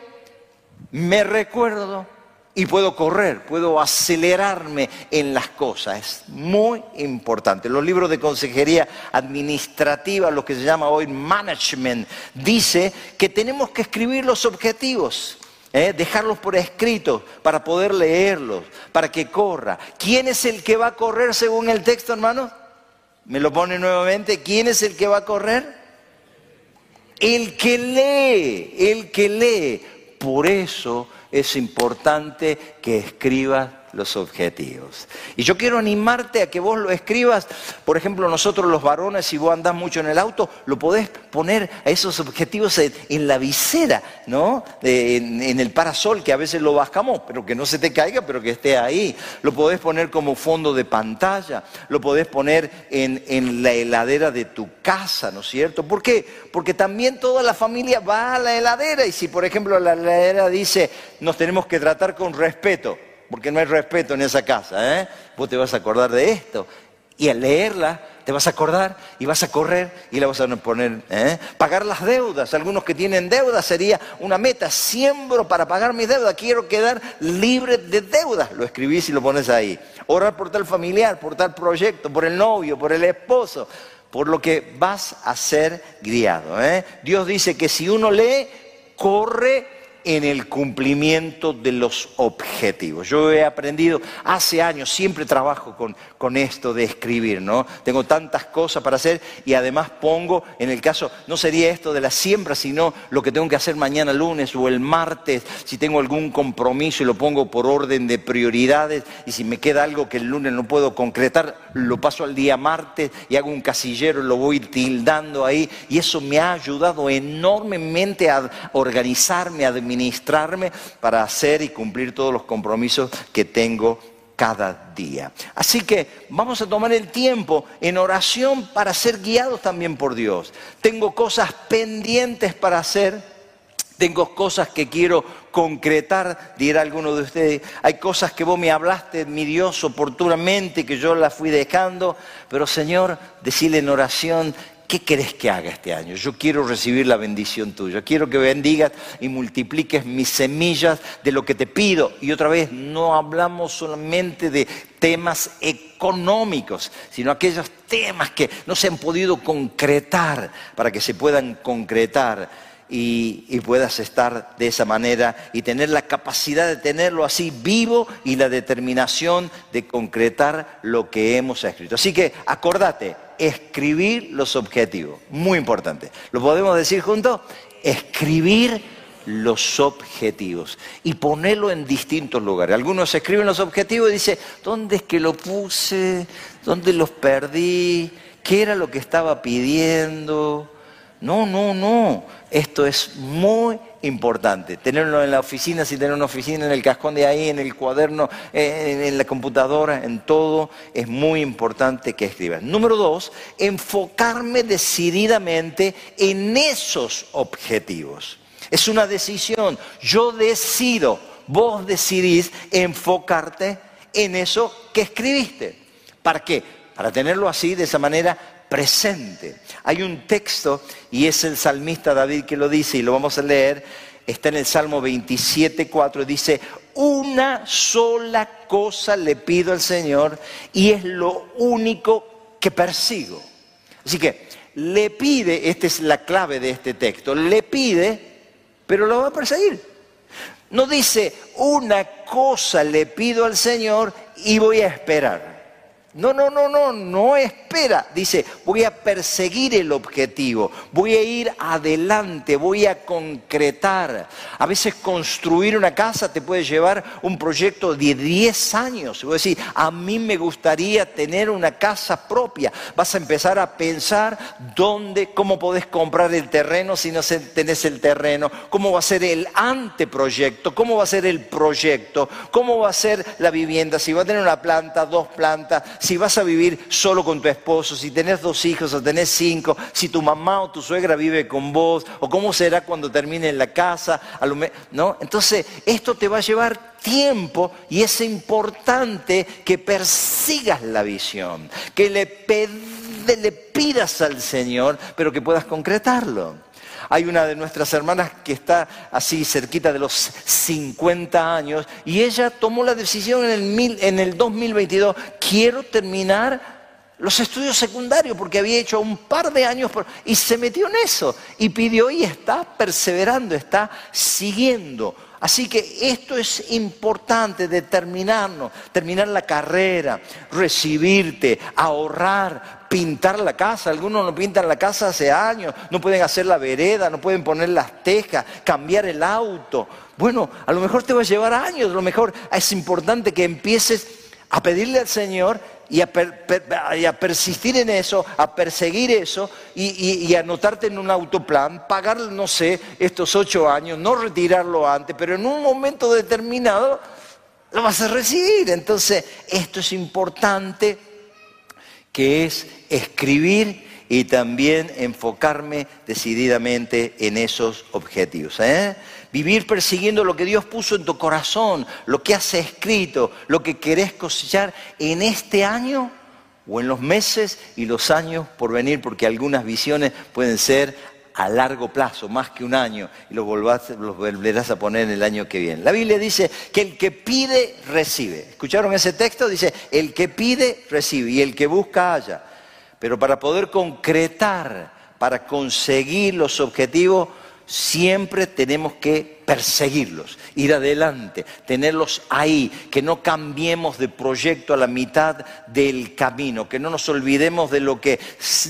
Speaker 1: me recuerdo y puedo correr, puedo acelerarme en las cosas. Es muy importante. Los libros de consejería administrativa, lo que se llama hoy management, dice que tenemos que escribir los objetivos. ¿Eh? dejarlos por escrito para poder leerlos, para que corra. ¿Quién es el que va a correr según el texto, hermano? Me lo pone nuevamente. ¿Quién es el que va a correr? El que lee, el que lee. Por eso es importante que escribas los objetivos. Y yo quiero animarte a que vos lo escribas, por ejemplo, nosotros los varones, si vos andás mucho en el auto, lo podés poner a esos objetivos en, la visera, ¿no? en, el parasol, que a veces lo bajamos, pero que no se te caiga, pero que esté ahí. Lo podés poner como fondo de pantalla, lo podés poner en, en la heladera de tu casa, ¿no es cierto? ¿Por qué? Porque también toda la familia va a la heladera y si, por ejemplo, la heladera dice, nos tenemos que tratar con respeto, porque no hay respeto en esa casa. ¿eh? Vos te vas a acordar de esto. Y al leerla te vas a acordar y vas a correr y la vas a poner. ¿eh? Pagar las deudas. Algunos que tienen deudas sería una meta. Siembro para pagar mis deudas. Quiero quedar libre de deudas. Lo escribís y lo pones ahí. Orar por tal familiar, por tal proyecto, por el novio, por el esposo. Por lo que vas a ser guiado. ¿eh? Dios dice que si uno lee, corre en el cumplimiento de los objetivos. Yo he aprendido hace años, siempre trabajo con, con, esto de escribir, ¿no? Tengo tantas cosas para hacer y además pongo, en el caso, no sería esto de la siembra, sino lo que tengo que hacer mañana lunes o el martes, si tengo algún compromiso y lo pongo por orden de prioridades y si me queda algo que el lunes no puedo concretar, lo paso al día martes y hago un casillero, lo voy tildando ahí y eso me ha ayudado enormemente a organizarme, a administrarme para hacer y cumplir todos los compromisos que tengo cada día. Así que vamos a tomar el tiempo en oración para ser guiados también por Dios. Tengo cosas pendientes para hacer. Tengo cosas que quiero concretar, dirá alguno de ustedes. Hay cosas que vos me hablaste, mi Dios, oportunamente, que yo las fui dejando. Pero Señor, decirle en oración, ¿qué querés que haga este año? Yo quiero recibir la bendición tuya, quiero que bendigas y multipliques mis semillas de lo que te pido. Y otra vez, no hablamos solamente de temas económicos, sino aquellos temas que no se han podido concretar para que se puedan concretar. Y, puedas estar de esa manera y tener la capacidad de tenerlo así vivo y la determinación de concretar lo que hemos escrito. Así que acordate, escribir los objetivos. Muy importante. ¿Lo podemos decir juntos? Escribir los objetivos y ponerlo en distintos lugares. Algunos escriben los objetivos y dicen, ¿dónde es que lo puse? ¿Dónde los perdí? ¿Qué era lo que estaba pidiendo? No, no, no. Esto es muy importante. Tenerlo en la oficina, si tener una oficina en el cascón de ahí, en el cuaderno, en, la computadora, en todo, es muy importante que escribas. Número dos, enfocarme decididamente en esos objetivos. Es una decisión. Yo decido, vos decidís enfocarte en eso que escribiste. ¿Para qué? Para tenerlo así, de esa manera presente. Hay un texto, y es el salmista David que lo dice, y lo vamos a leer, está en el Salmo 27, 4, dice, una sola cosa le pido al Señor y es lo único que persigo. Así que le pide, esta es la clave de este texto, le pide, pero lo va a perseguir. No dice, una cosa le pido al Señor y voy a esperar. No, no, no, no, no espera. Dice, voy a perseguir el objetivo, voy a ir adelante, voy a concretar. A veces construir una casa te puede llevar un proyecto de 10 años. Voy a decir, a mí me gustaría tener una casa propia. Vas a empezar a pensar dónde, cómo podés comprar el terreno si no tenés el terreno, cómo va a ser el anteproyecto, cómo va a ser el proyecto, cómo va a ser la vivienda, si va a tener una planta, dos plantas si vas a vivir solo con tu esposo, si tenés dos hijos o tenés cinco, si tu mamá o tu suegra vive con vos, o cómo será cuando termine la casa, ¿no? Entonces, esto te va a llevar tiempo y es importante que persigas la visión, que le pidas al Señor, pero que puedas concretarlo. Hay una de nuestras hermanas que está así cerquita de los 50 años y ella tomó la decisión en el, en el 2022, quiero terminar los estudios secundarios porque había hecho un par de años y se metió en eso y pidió y está perseverando, está siguiendo. Así que esto es importante, determinarnos, terminar la carrera, recibirte, ahorrar, pintar la casa. Algunos no pintan la casa hace años, no pueden hacer la vereda, no pueden poner las tejas, cambiar el auto. Bueno, a lo mejor te va a llevar años, a lo mejor es importante que empieces a pedirle al Señor y a, persistir en eso, a perseguir eso y, anotarte en un autoplan, pagar, no sé, estos ocho años, no retirarlo antes, pero en un momento determinado lo vas a recibir. Entonces, esto es importante, que es escribir y también enfocarme decididamente en esos objetivos. ¿eh? Vivir persiguiendo lo que Dios puso en tu corazón, lo que has escrito, lo que querés cosechar en este año o en los meses y los años por venir, porque algunas visiones pueden ser a largo plazo, más que un año, y los, los volverás a poner en el año que viene. La Biblia dice que el que pide, recibe. ¿Escucharon ese texto? Dice, el que pide, recibe, y el que busca, halla. Pero para poder concretar, para conseguir los objetivos, siempre tenemos que perseguirlos, ir adelante, tenerlos ahí, que no cambiemos de proyecto a la mitad del camino, que no nos olvidemos de lo que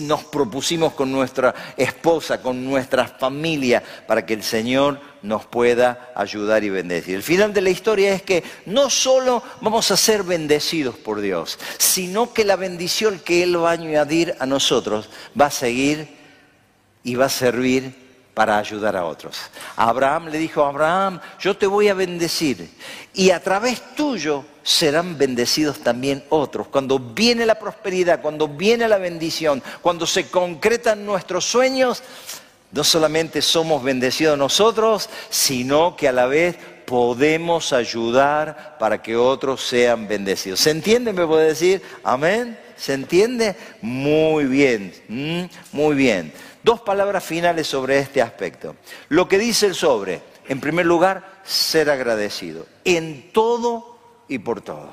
Speaker 1: nos propusimos con nuestra esposa, con nuestra familia, para que el Señor nos pueda ayudar y bendecir. El final de la historia es que no solo vamos a ser bendecidos por Dios, sino que la bendición que Él va a añadir a nosotros va a seguir y va a servir para ayudar a otros. Abraham le dijo, Abraham, yo te voy a bendecir y a través tuyo serán bendecidos también otros. Cuando viene la prosperidad, cuando viene la bendición, cuando se concretan nuestros sueños, no solamente somos bendecidos nosotros, sino que a la vez podemos ayudar para que otros sean bendecidos. ¿Se entiende? ¿Me puede decir? Amén. ¿Se entiende? Muy bien, muy bien. Dos palabras finales sobre este aspecto. Lo que dice el sobre, en primer lugar, ser agradecido, en todo y por todo.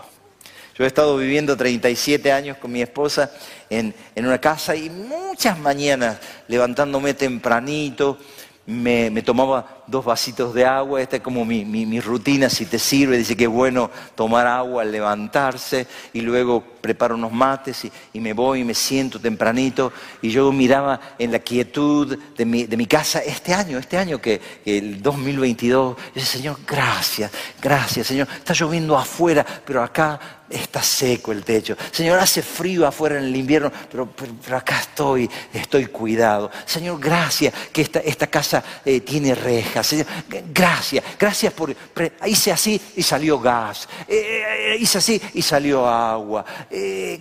Speaker 1: Yo he estado viviendo 37 años con mi esposa en, en una casa y muchas mañanas levantándome tempranito, me, tomaba dos vasitos de agua, esta es como mi, rutina, si te sirve, dice que es bueno tomar agua al levantarse y luego preparo unos mates y, me voy y me siento tempranito y yo miraba en la quietud de mi, casa este año, este año que, el 2022, y decía, Señor, gracias, gracias, Señor, está lloviendo afuera, pero acá está seco el techo. Señor, hace frío afuera en el invierno, pero, acá estoy, estoy cuidado. Señor, gracias que esta, esta casa eh, tiene gracias, gracias por... Hice así y salió gas. Eh, eh, hice así y salió agua.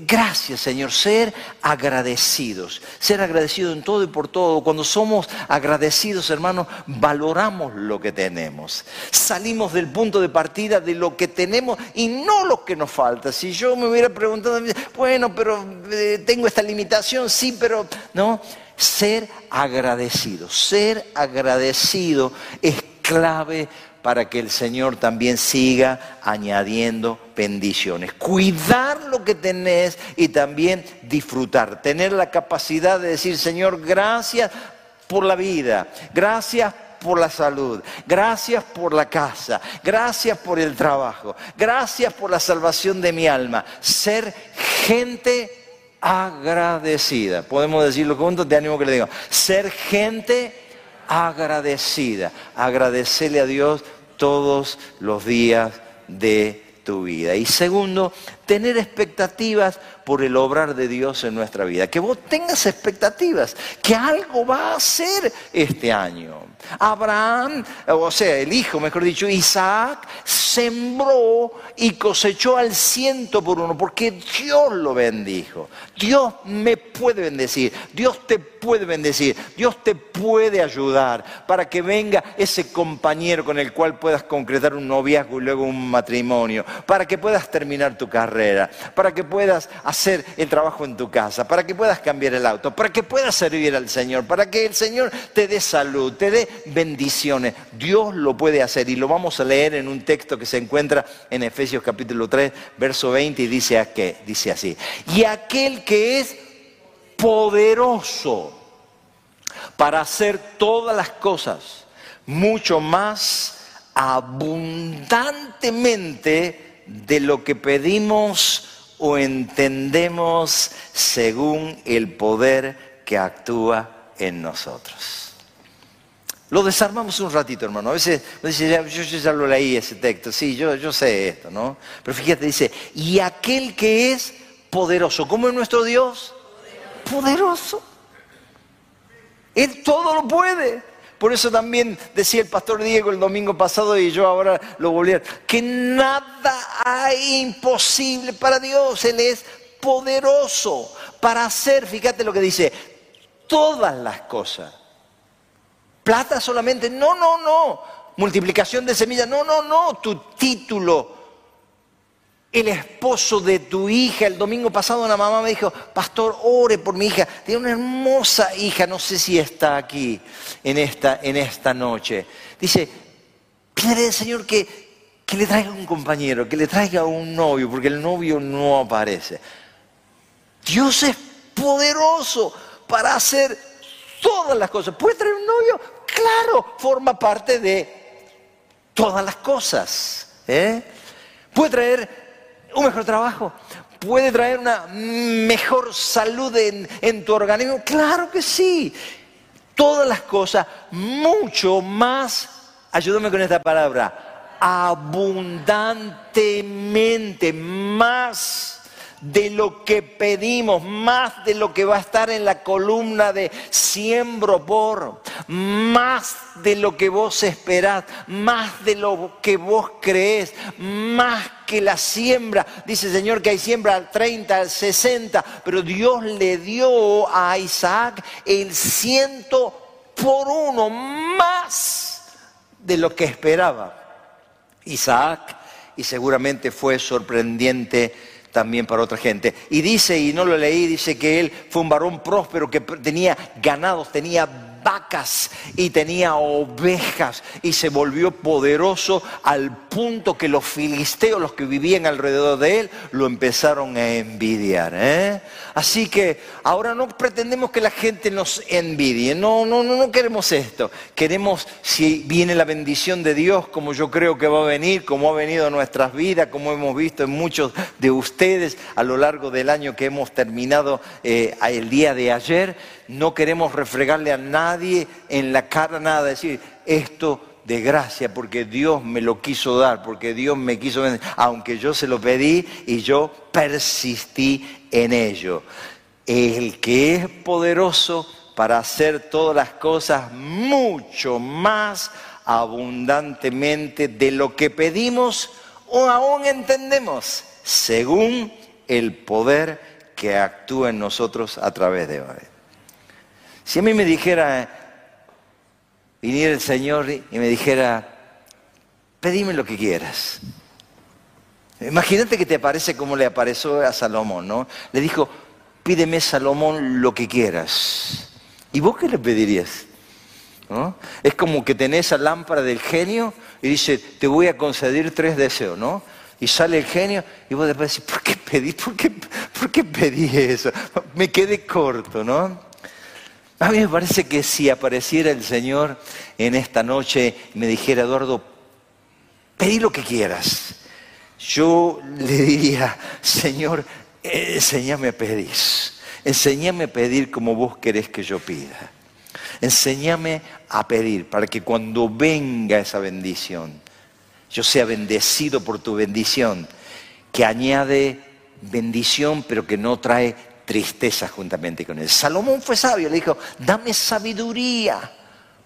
Speaker 1: gracias, Señor, ser agradecidos. Ser agradecidos en todo y por todo. Cuando somos agradecidos, hermanos, valoramos lo que tenemos. Salimos del punto de partida de lo que tenemos y no lo que nos falta. Si yo me hubiera preguntado, bueno, pero eh, tengo esta limitación, sí, pero no. Ser agradecido, ser agradecido es clave para que el Señor también siga añadiendo bendiciones. Cuidar lo que tenés y también disfrutar. Tener la capacidad de decir, Señor, gracias por la vida, gracias por la salud, gracias por la casa, gracias por el trabajo, gracias por la salvación de mi alma. Ser gente agradecida. Podemos decirlo juntos, te animo que le digo. Ser gente agradecida. Agradecerle a Dios todos los días de tu vida. Y segundo, tener expectativas por el obrar de Dios en nuestra vida. Que vos tengas expectativas, que algo va a hacer este año. Abraham, o sea, el hijo, mejor dicho, Isaac, sembró y cosechó al ciento por uno, porque Dios lo bendijo. Dios me puede bendecir, Dios te puede bendecir, Dios te puede ayudar para que venga ese compañero con el cual puedas concretar un noviazgo y luego un matrimonio, para que puedas terminar tu carrera, para que puedas hacer el trabajo en tu casa, para que puedas cambiar el auto, para que puedas servir al Señor, para que el Señor te dé salud, te dé bendiciones. Dios lo puede hacer y lo vamos a leer en un texto que se encuentra en Efesios capítulo 3, verso 20 y dice, dice así. Y aquel que es poderoso para hacer todas las cosas mucho más abundantemente de lo que pedimos o entendemos según el poder que actúa en nosotros. Lo desarmamos un ratito, hermano. A veces dice, yo, ya lo leí ese texto, sí, yo, yo sé esto, ¿no? Pero fíjate, dice, y aquel que es poderoso, ¿cómo es nuestro Dios? Poderoso. Él todo lo puede. Por eso también decía el pastor Diego el domingo pasado y yo ahora lo volví a que nada hay imposible para Dios. Él es poderoso para hacer, fíjate lo que dice, todas las cosas Plata solamente, no, no, no. Multiplicación de semillas, no, no, no. Tu título, el esposo de tu hija. El domingo pasado una mamá me dijo, pastor, ore por mi hija. Tiene una hermosa hija, no sé si está aquí en esta, en esta noche. Dice, pide al Señor que, que le traiga un compañero, que le traiga un novio, porque el novio no aparece. Dios es poderoso para hacer todas las cosas. ¿Puede traer un novio? Claro, forma parte de todas las cosas. ¿eh? Puede traer un mejor trabajo, puede traer una mejor salud en, tu organismo. Claro que sí. Todas las cosas, mucho más, ayúdame con esta palabra, abundantemente, más de lo que pedimos, más de lo que va a estar en la columna de siembro por, más de lo que vos esperás, más de lo que vos creés, más que la siembra. Dice el Señor que hay siembra al 30, al 60, pero Dios le dio a Isaac el ciento por uno, más de lo que esperaba. Isaac, y seguramente fue sorprendente también para otra gente. Y dice, y no lo leí, dice que él fue un varón próspero que tenía ganados, tenía vacas y tenía ovejas y se volvió poderoso al punto que los filisteos, los que vivían alrededor de él, lo empezaron a envidiar. ¿eh? Así que ahora no pretendemos que la gente nos envidie, no, no, no, no queremos esto. Queremos, si viene la bendición de Dios, como yo creo que va a venir, como ha venido a nuestras vidas, como hemos visto en muchos de ustedes a lo largo del año que hemos terminado eh, el día de ayer, no queremos refregarle a nadie en la cara nada, decir esto de gracia, porque Dios me lo quiso dar, porque Dios me quiso, aunque yo se lo pedí y yo persistí en ello. El que es poderoso para hacer todas las cosas mucho más abundantemente de lo que pedimos o aún entendemos, según el poder que actúa en nosotros a través de hoy. Si a mí me dijera, viniera el Señor y me dijera, pedime lo que quieras. Imagínate que te aparece como le apareció a Salomón, ¿no? Le dijo, pídeme Salomón lo que quieras. ¿Y vos qué le pedirías? Es como que tenés esa lámpara del genio y dice, te voy a conceder tres deseos, ¿no? Y sale el genio y vos después decís, ¿por qué pedí? ¿Por qué, ¿Por qué pedí eso? Me quedé corto, ¿no? A mí me parece que si apareciera el Señor en esta noche y me dijera, Eduardo, pedí lo que quieras, yo le diría, Señor, enséñame a pedir. Enséñame a pedir como vos querés que yo pida. Enséñame a pedir para que cuando venga esa bendición, yo sea bendecido por tu bendición, que añade bendición pero que no trae tristeza juntamente con él. Salomón fue sabio, le dijo, dame sabiduría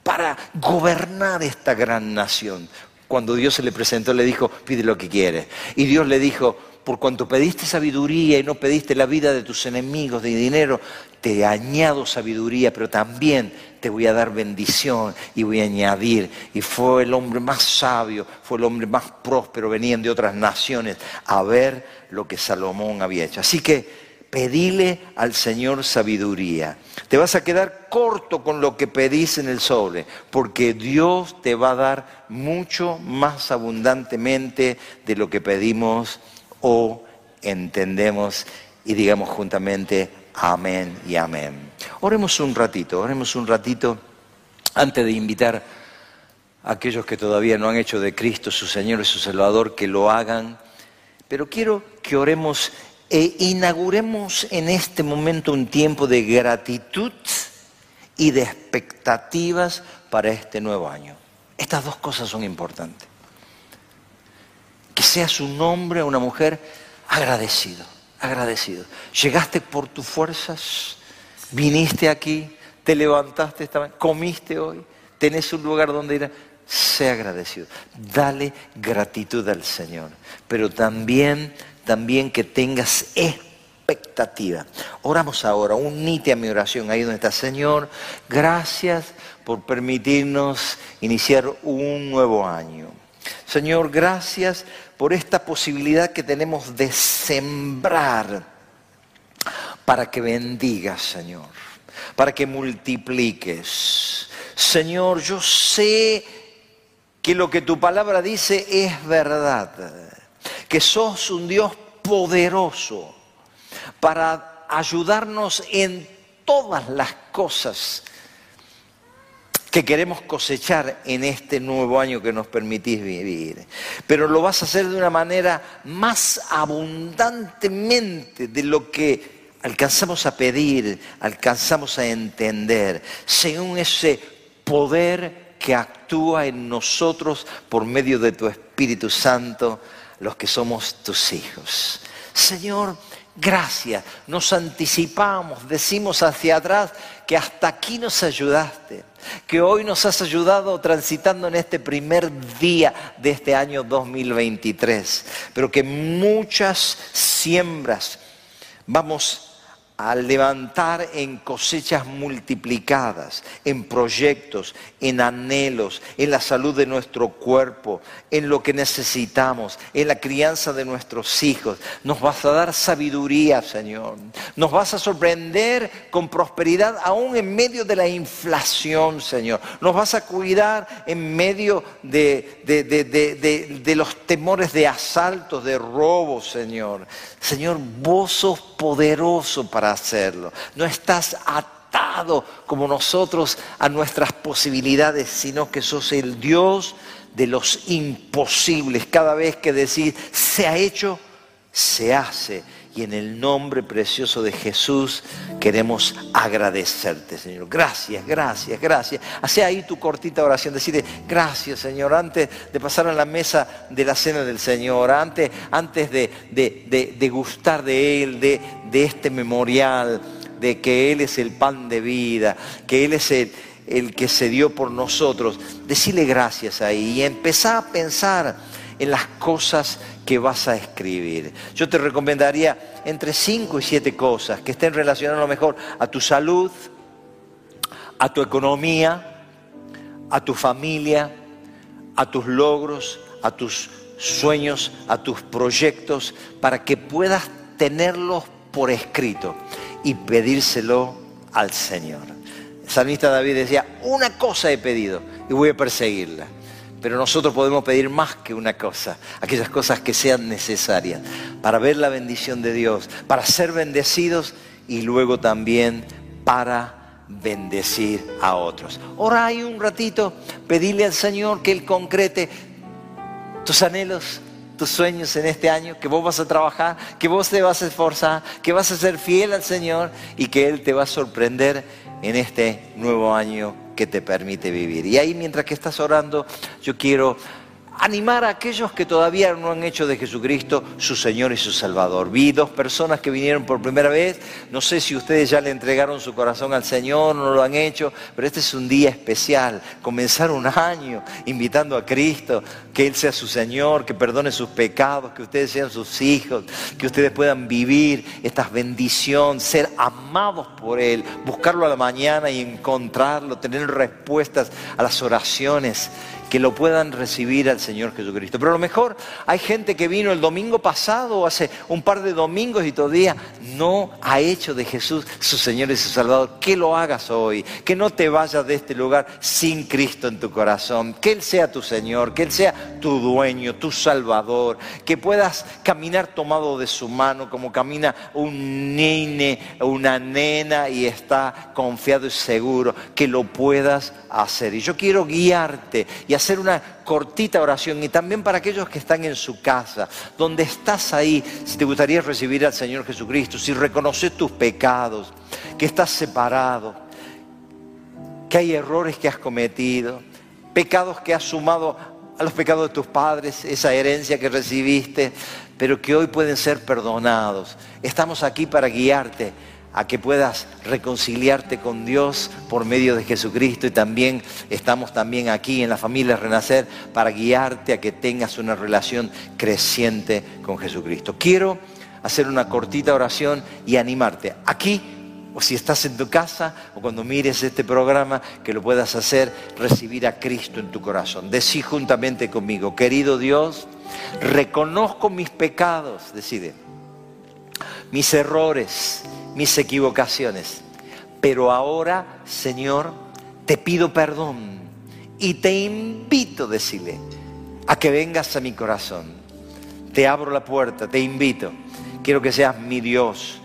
Speaker 1: para gobernar esta gran nación. Cuando Dios se le presentó, le dijo, pide lo que quieres. Y Dios le dijo, por cuanto pediste sabiduría y no pediste la vida de tus enemigos, de dinero, te añado sabiduría, pero también te voy a dar bendición y voy a añadir. Y fue el hombre más sabio, fue el hombre más próspero, venían de otras naciones a ver lo que Salomón había hecho. Así que pedile al Señor sabiduría. Te vas a quedar corto con lo que pedís en el sobre, porque Dios te va a dar mucho más abundantemente de lo que pedimos o entendemos y digamos juntamente amén y amén. Oremos un ratito, oremos un ratito antes de invitar aquellos que todavía no han hecho de Cristo su Señor y su Salvador, que lo hagan. Pero quiero que oremos e inauguremos en este momento un tiempo de gratitud y de expectativas para este nuevo año. Estas dos cosas son importantes. Que seas un hombre o una mujer agradecido, agradecido. Llegaste por tus fuerzas, viniste aquí, te levantaste esta mañana, comiste hoy, tenés un lugar donde ir. Sé agradecido. Dale gratitud al Señor. Pero también, también que tengas expectativa. Oramos ahora, unite a mi oración ahí donde está. Señor, gracias por permitirnos iniciar un nuevo año. Señor, gracias por esta posibilidad que tenemos de sembrar para que bendigas, Señor, para que multipliques. Señor, yo sé que lo que tu palabra dice es verdad, que sos un Dios poderoso para ayudarnos en todas las cosas que queremos cosechar en este nuevo año que nos permitís vivir. Pero lo vas a hacer de una manera más abundantemente de lo que alcanzamos a pedir, alcanzamos a entender, según ese poder que actúa en nosotros por medio de tu Espíritu Santo, los que somos tus hijos. Señor, gracias. Nos anticipamos, decimos hacia atrás que hasta aquí nos ayudaste, que hoy nos has ayudado transitando en este primer día de este año 2023, pero que muchas siembras vamos al levantar en cosechas multiplicadas, en proyectos, en anhelos, en la salud de nuestro cuerpo, en lo que necesitamos, en la crianza de nuestros hijos. Nos vas a dar sabiduría, Señor. Nos vas a sorprender con prosperidad aún en medio de la inflación, Señor. Nos vas a cuidar en medio de, de los temores de asaltos, de robos, Señor. Señor, vos sos poderoso para hacerlo. No estás como nosotros a nuestras posibilidades, sino que sos el Dios de los imposibles. Cada vez que decís, se ha hecho, se hace y en el nombre precioso de Jesús queremos agradecerte, Señor. Gracias, gracias, gracias. Hacé ahí tu cortita oración, decirle gracias, Señor, antes de pasar a la mesa de la cena del Señor, antes, antes de, de, gustar de Él, de, de este memorial, de que Él es el pan de vida, que Él es el, el que se dio por nosotros. Decirle gracias ahí y empezar a pensar en las cosas que vas a escribir. Yo te recomendaría entre cinco y siete cosas que estén relacionadas a lo mejor a tu salud, a tu economía, a tu familia, a tus logros, a tus sueños, a tus proyectos, para que puedas tenerlos por escrito y pedírselo al Señor. El salmista David decía, una cosa he pedido y voy a perseguirla pero nosotros podemos pedir más que una cosa, aquellas cosas que sean necesarias para ver la bendición de Dios, para ser bendecidos y luego también para bendecir a otros. Ora ahí un ratito, pedirle al Señor que Él concrete tus anhelos, tus sueños en este año, que vos vas a trabajar, que vos te vas a esforzar, que vas a ser fiel al Señor y que Él te va a sorprender en este nuevo año que te permite vivir. Y ahí mientras que estás orando, yo quiero animar a aquellos que todavía no han hecho de Jesucristo su Señor y su Salvador. Vi dos personas que vinieron por primera vez, no sé si ustedes ya le entregaron su corazón al Señor, no lo han hecho, pero este es un día especial, comenzar un año invitando a Cristo, que Él sea su Señor, que perdone sus pecados, que ustedes sean sus hijos, que ustedes puedan vivir esta bendición, ser amados por Él, buscarlo a la mañana y encontrarlo, tener respuestas a las oraciones que lo puedan recibir al Señor Jesucristo. Pero a lo mejor hay gente que vino el domingo pasado o hace un par de domingos y todavía no ha hecho de Jesús su Señor y su Salvador. Que lo hagas hoy, que no te vayas de este lugar sin Cristo en tu corazón, que Él sea tu Señor, que Él sea tu dueño, tu Salvador, que puedas caminar tomado de su mano como camina un nene, una nena y está confiado y seguro, que lo puedas hacer. Y yo quiero guiarte y hacer una cortita oración y también para aquellos que están en su casa, donde estás ahí, si te gustaría recibir al Señor Jesucristo, si reconoces tus pecados, que estás separado, que hay errores que has cometido, pecados que has sumado a los pecados de tus padres, esa herencia que recibiste, pero que hoy pueden ser perdonados. Estamos aquí para guiarte a que puedas reconciliarte con Dios por medio de Jesucristo y también estamos también aquí en la familia Renacer para guiarte a que tengas una relación creciente con Jesucristo. Quiero hacer una cortita oración y animarte. Aquí o si estás en tu casa o cuando mires este programa, que lo puedas hacer, recibir a Cristo en tu corazón. Decí juntamente conmigo, querido Dios, reconozco mis pecados, decide, mis errores, mis equivocaciones. Pero ahora, Señor, te pido perdón y te invito, decirle, a que vengas a mi corazón. Te abro la puerta, te invito. Quiero que seas mi Dios,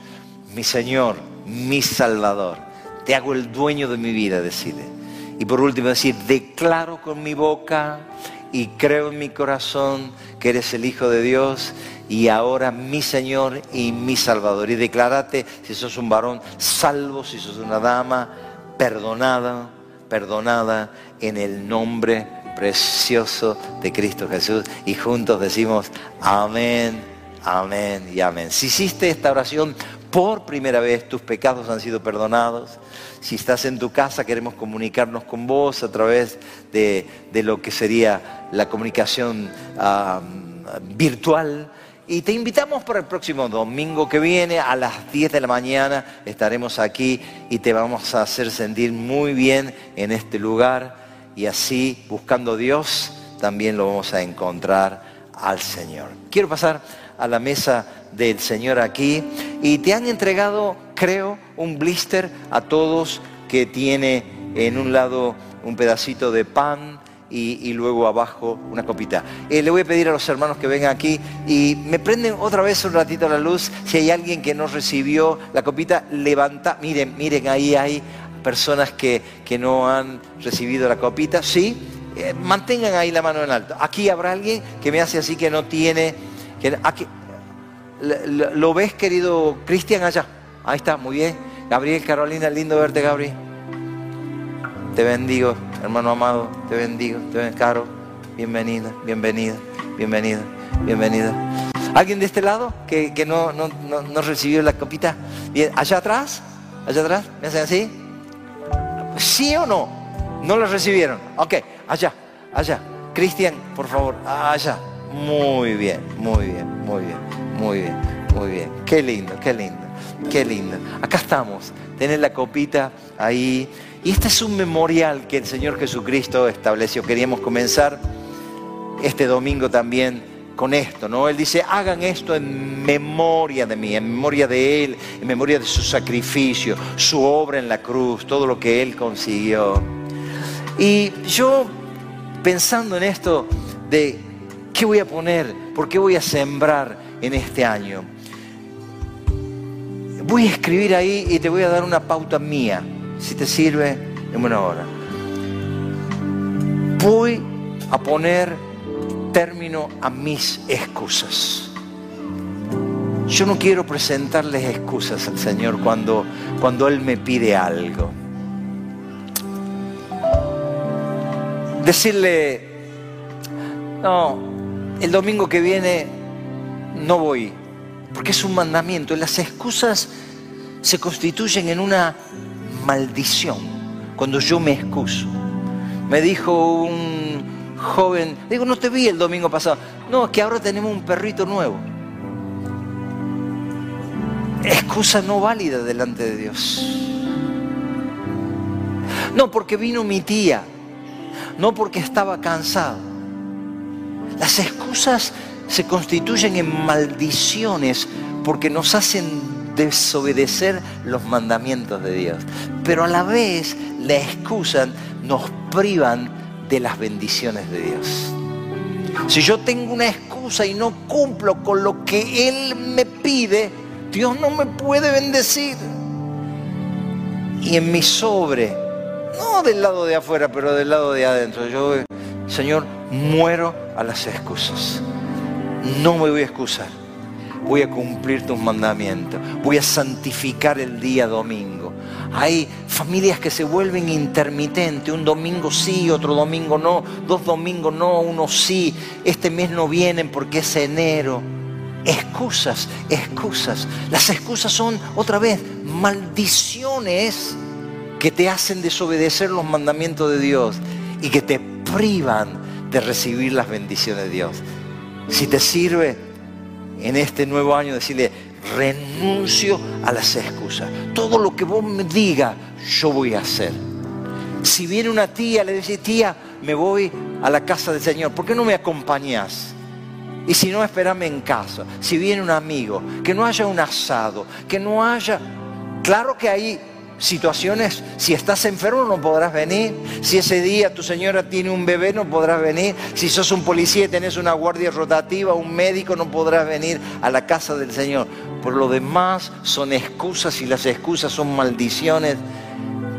Speaker 1: mi Señor, mi Salvador. Te hago el dueño de mi vida, decide. Y por último decir, declaro con mi boca y creo en mi corazón que eres el Hijo de Dios y ahora mi Señor y mi Salvador. Y declárate, si sos un varón, salvo, si sos una dama, perdonada, perdonada en el nombre precioso de Cristo Jesús. Y juntos decimos, amén, amén y amén. Si hiciste esta oración por primera vez, tus pecados han sido perdonados. Si estás en tu casa, queremos comunicarnos con vos a través de, lo que sería la comunicación ah, virtual y te invitamos para el próximo domingo que viene a las 10 de la mañana. Estaremos aquí y te vamos a hacer sentir muy bien en este lugar. Y así, buscando Dios, también lo vamos a encontrar al Señor. Quiero pasar a la mesa del Señor aquí. Y te han entregado, creo, un blister a todos que tiene en un lado un pedacito de pan y, luego abajo una copita. Eh, le voy a pedir a los hermanos que vengan aquí y me prenden otra vez un ratito la luz. Si hay alguien que no recibió la copita, levanta. Miren, miren, ahí hay personas que, que no han recibido la copita. Sí, eh, mantengan ahí la mano en alto. Aquí habrá alguien que me hace así que no tiene. Que, aquí, ¿Lo ves, querido Cristian, allá? Ahí está, muy bien. Gabriel, Carolina, lindo verte, Gabriel. Te bendigo, hermano amado, te bendigo, te bendigo, Caro, bienvenida, bienvenida, bienvenida, bienvenida. ¿Alguien de este lado que, no, no, recibió la copita? Bien, allá atrás, allá atrás, ¿me hacen así? ¿Sí o no? ¿No lo recibieron? Ok, allá, allá. Cristian, por favor, allá. Muy bien, muy bien, muy bien, muy bien, muy bien. Qué lindo, qué lindo, qué lindo. Acá estamos, tener la copita ahí. Y este es un memorial que el Señor Jesucristo estableció. Queríamos comenzar este domingo también con esto, ¿no? Él dice, hagan esto en memoria de mí, en memoria de Él, en memoria de su sacrificio, su obra en la cruz, todo lo que Él consiguió. Y yo, pensando en esto de qué voy a poner, por qué voy a sembrar en este año, voy a escribir ahí y te voy a dar una pauta mía si te sirve, en buena hora. Voy a poner término a mis excusas. Yo no quiero presentarles excusas al Señor cuando, cuando Él me pide algo. Decirle, no, el domingo que viene no voy, porque es un mandamiento. Las excusas se constituyen en una maldición cuando yo me excuso. Me dijo un joven, digo, no te vi el domingo pasado. No, es que ahora tenemos un perrito nuevo. Excusa no válida delante de Dios. No porque vino mi tía, no porque estaba cansado. Las excusas se constituyen en maldiciones porque nos hacen desobedecer los mandamientos de Dios. Pero a la vez la excusan, nos privan de las bendiciones de Dios. Si yo tengo una excusa y no cumplo con lo que Él me pide, Dios no me puede bendecir. Y en mi sobre, no del lado de afuera, pero del lado de adentro, yo Señor, muero a las excusas. No me voy a excusar. Voy a cumplir tus mandamientos. Voy a santificar el día domingo. Hay familias que se vuelven intermitentes. Un domingo sí, otro domingo no. Dos domingos no, uno sí. Este mes no vienen porque es enero. Excusas, excusas. Las excusas son, otra vez, maldiciones que te hacen desobedecer los mandamientos de Dios y que te privan de recibir las bendiciones de Dios. Si te sirve en este nuevo año decirle, renuncio a las excusas. Todo lo que vos me digas, yo voy a hacer. Si viene una tía, le dice, tía, me voy a la casa del Señor, ¿por qué no me acompañas? Y si no, espérame en casa. Si viene un amigo, que no haya un asado, que no haya... Claro que hay situaciones, si estás enfermo no podrás venir, si ese día tu señora tiene un bebé no podrás venir, si sos un policía y tenés una guardia rotativa, un médico no podrás venir a la casa del Señor. Por lo demás son excusas y las excusas son maldiciones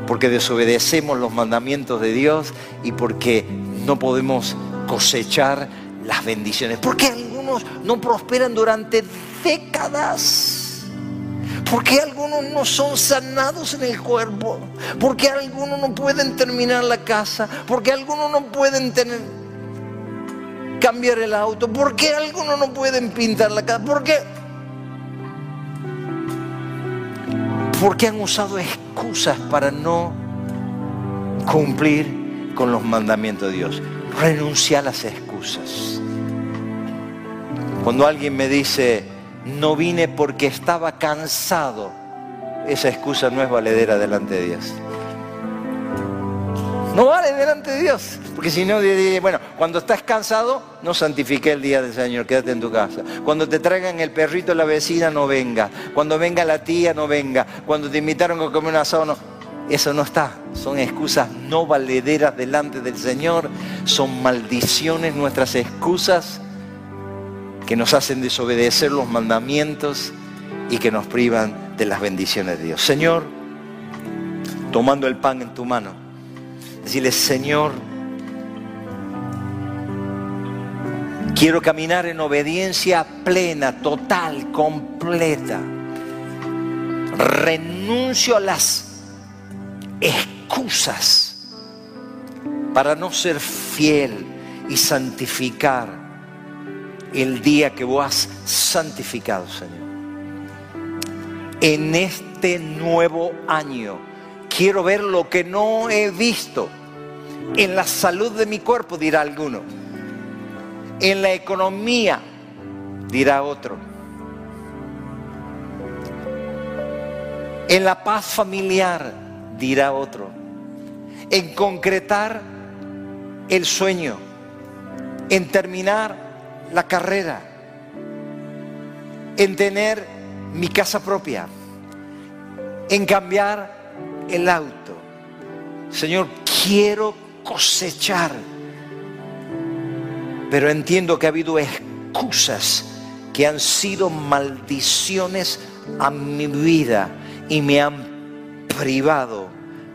Speaker 1: porque desobedecemos los mandamientos de Dios y porque no podemos cosechar las bendiciones. Porque algunos no prosperan durante décadas ¿Por qué algunos no son sanados en el cuerpo? ¿Por qué algunos no pueden terminar la casa? ¿Por qué algunos no pueden cambiar el auto? ¿Por qué algunos no pueden pintar la casa? ¿Por qué? Porque han usado excusas para no cumplir con los mandamientos de Dios. Renuncia a las excusas. Cuando alguien me dice, no vine porque estaba cansado, esa excusa no es valedera delante de Dios. No vale delante de Dios. Porque si no, bueno, cuando estás cansado, no santifique el día del Señor, quédate en tu casa. Cuando te traigan el perrito la vecina, no venga. Cuando venga la tía, no venga. Cuando te invitaron a comer un asado, no. Eso no está. Son excusas no valederas delante del Señor. Son maldiciones nuestras excusas que nos hacen desobedecer los mandamientos y que nos privan de las bendiciones de Dios. Señor, tomando el pan en tu mano, decirle, Señor, quiero caminar en obediencia plena, total, completa. Renuncio a las excusas para no ser fiel y santificar el día que vos has santificado, Señor. En este nuevo año quiero ver lo que no he visto. En la salud de mi cuerpo, dirá alguno. En la economía, dirá otro. En la paz familiar, dirá otro. En concretar el sueño. En terminar la carrera, en tener mi casa propia, en cambiar el auto. Señor, quiero cosechar, pero entiendo que ha habido excusas que han sido maldiciones a mi vida y me han privado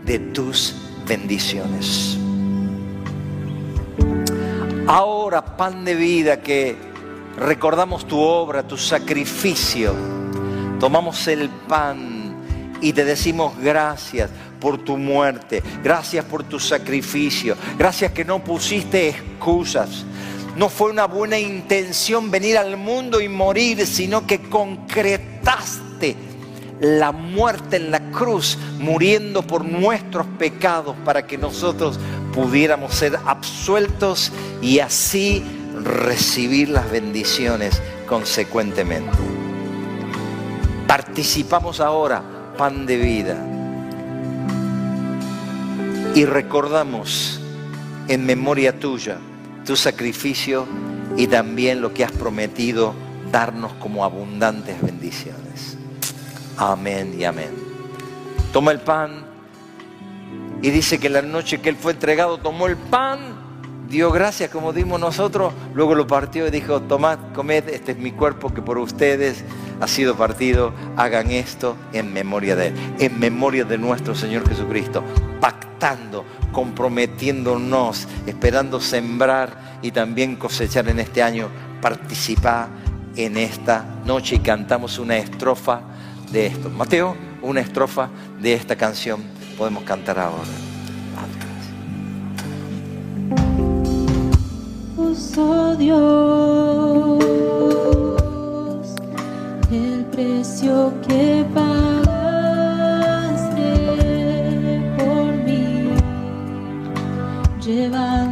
Speaker 1: de tus bendiciones. Ahora, pan de vida, que recordamos tu obra, tu sacrificio, tomamos el pan y te decimos gracias por tu muerte, gracias por tu sacrificio, gracias que no pusiste excusas. No fue una buena intención venir al mundo y morir, sino que concretaste la muerte en la cruz, muriendo por nuestros pecados para que nosotros pudiéramos ser absueltos y así recibir las bendiciones consecuentemente. Participamos ahora, pan de vida, y recordamos en memoria tuya tu sacrificio y también lo que has prometido darnos como abundantes bendiciones. Amén y amén. Toma el pan y dice que la noche que él fue entregado tomó el pan, dio gracias como dimos nosotros, luego lo partió y dijo, tomad, comed, este es mi cuerpo que por ustedes ha sido partido, hagan esto en memoria de él, en memoria de nuestro Señor Jesucristo, pactando, comprometiéndonos, esperando sembrar y también cosechar en este año, participar en esta noche y cantamos una estrofa de esto. Mateo, una estrofa de esta canción podemos cantar ahora.
Speaker 2: Oh Dios, el precio que pagaste por mí, llevando.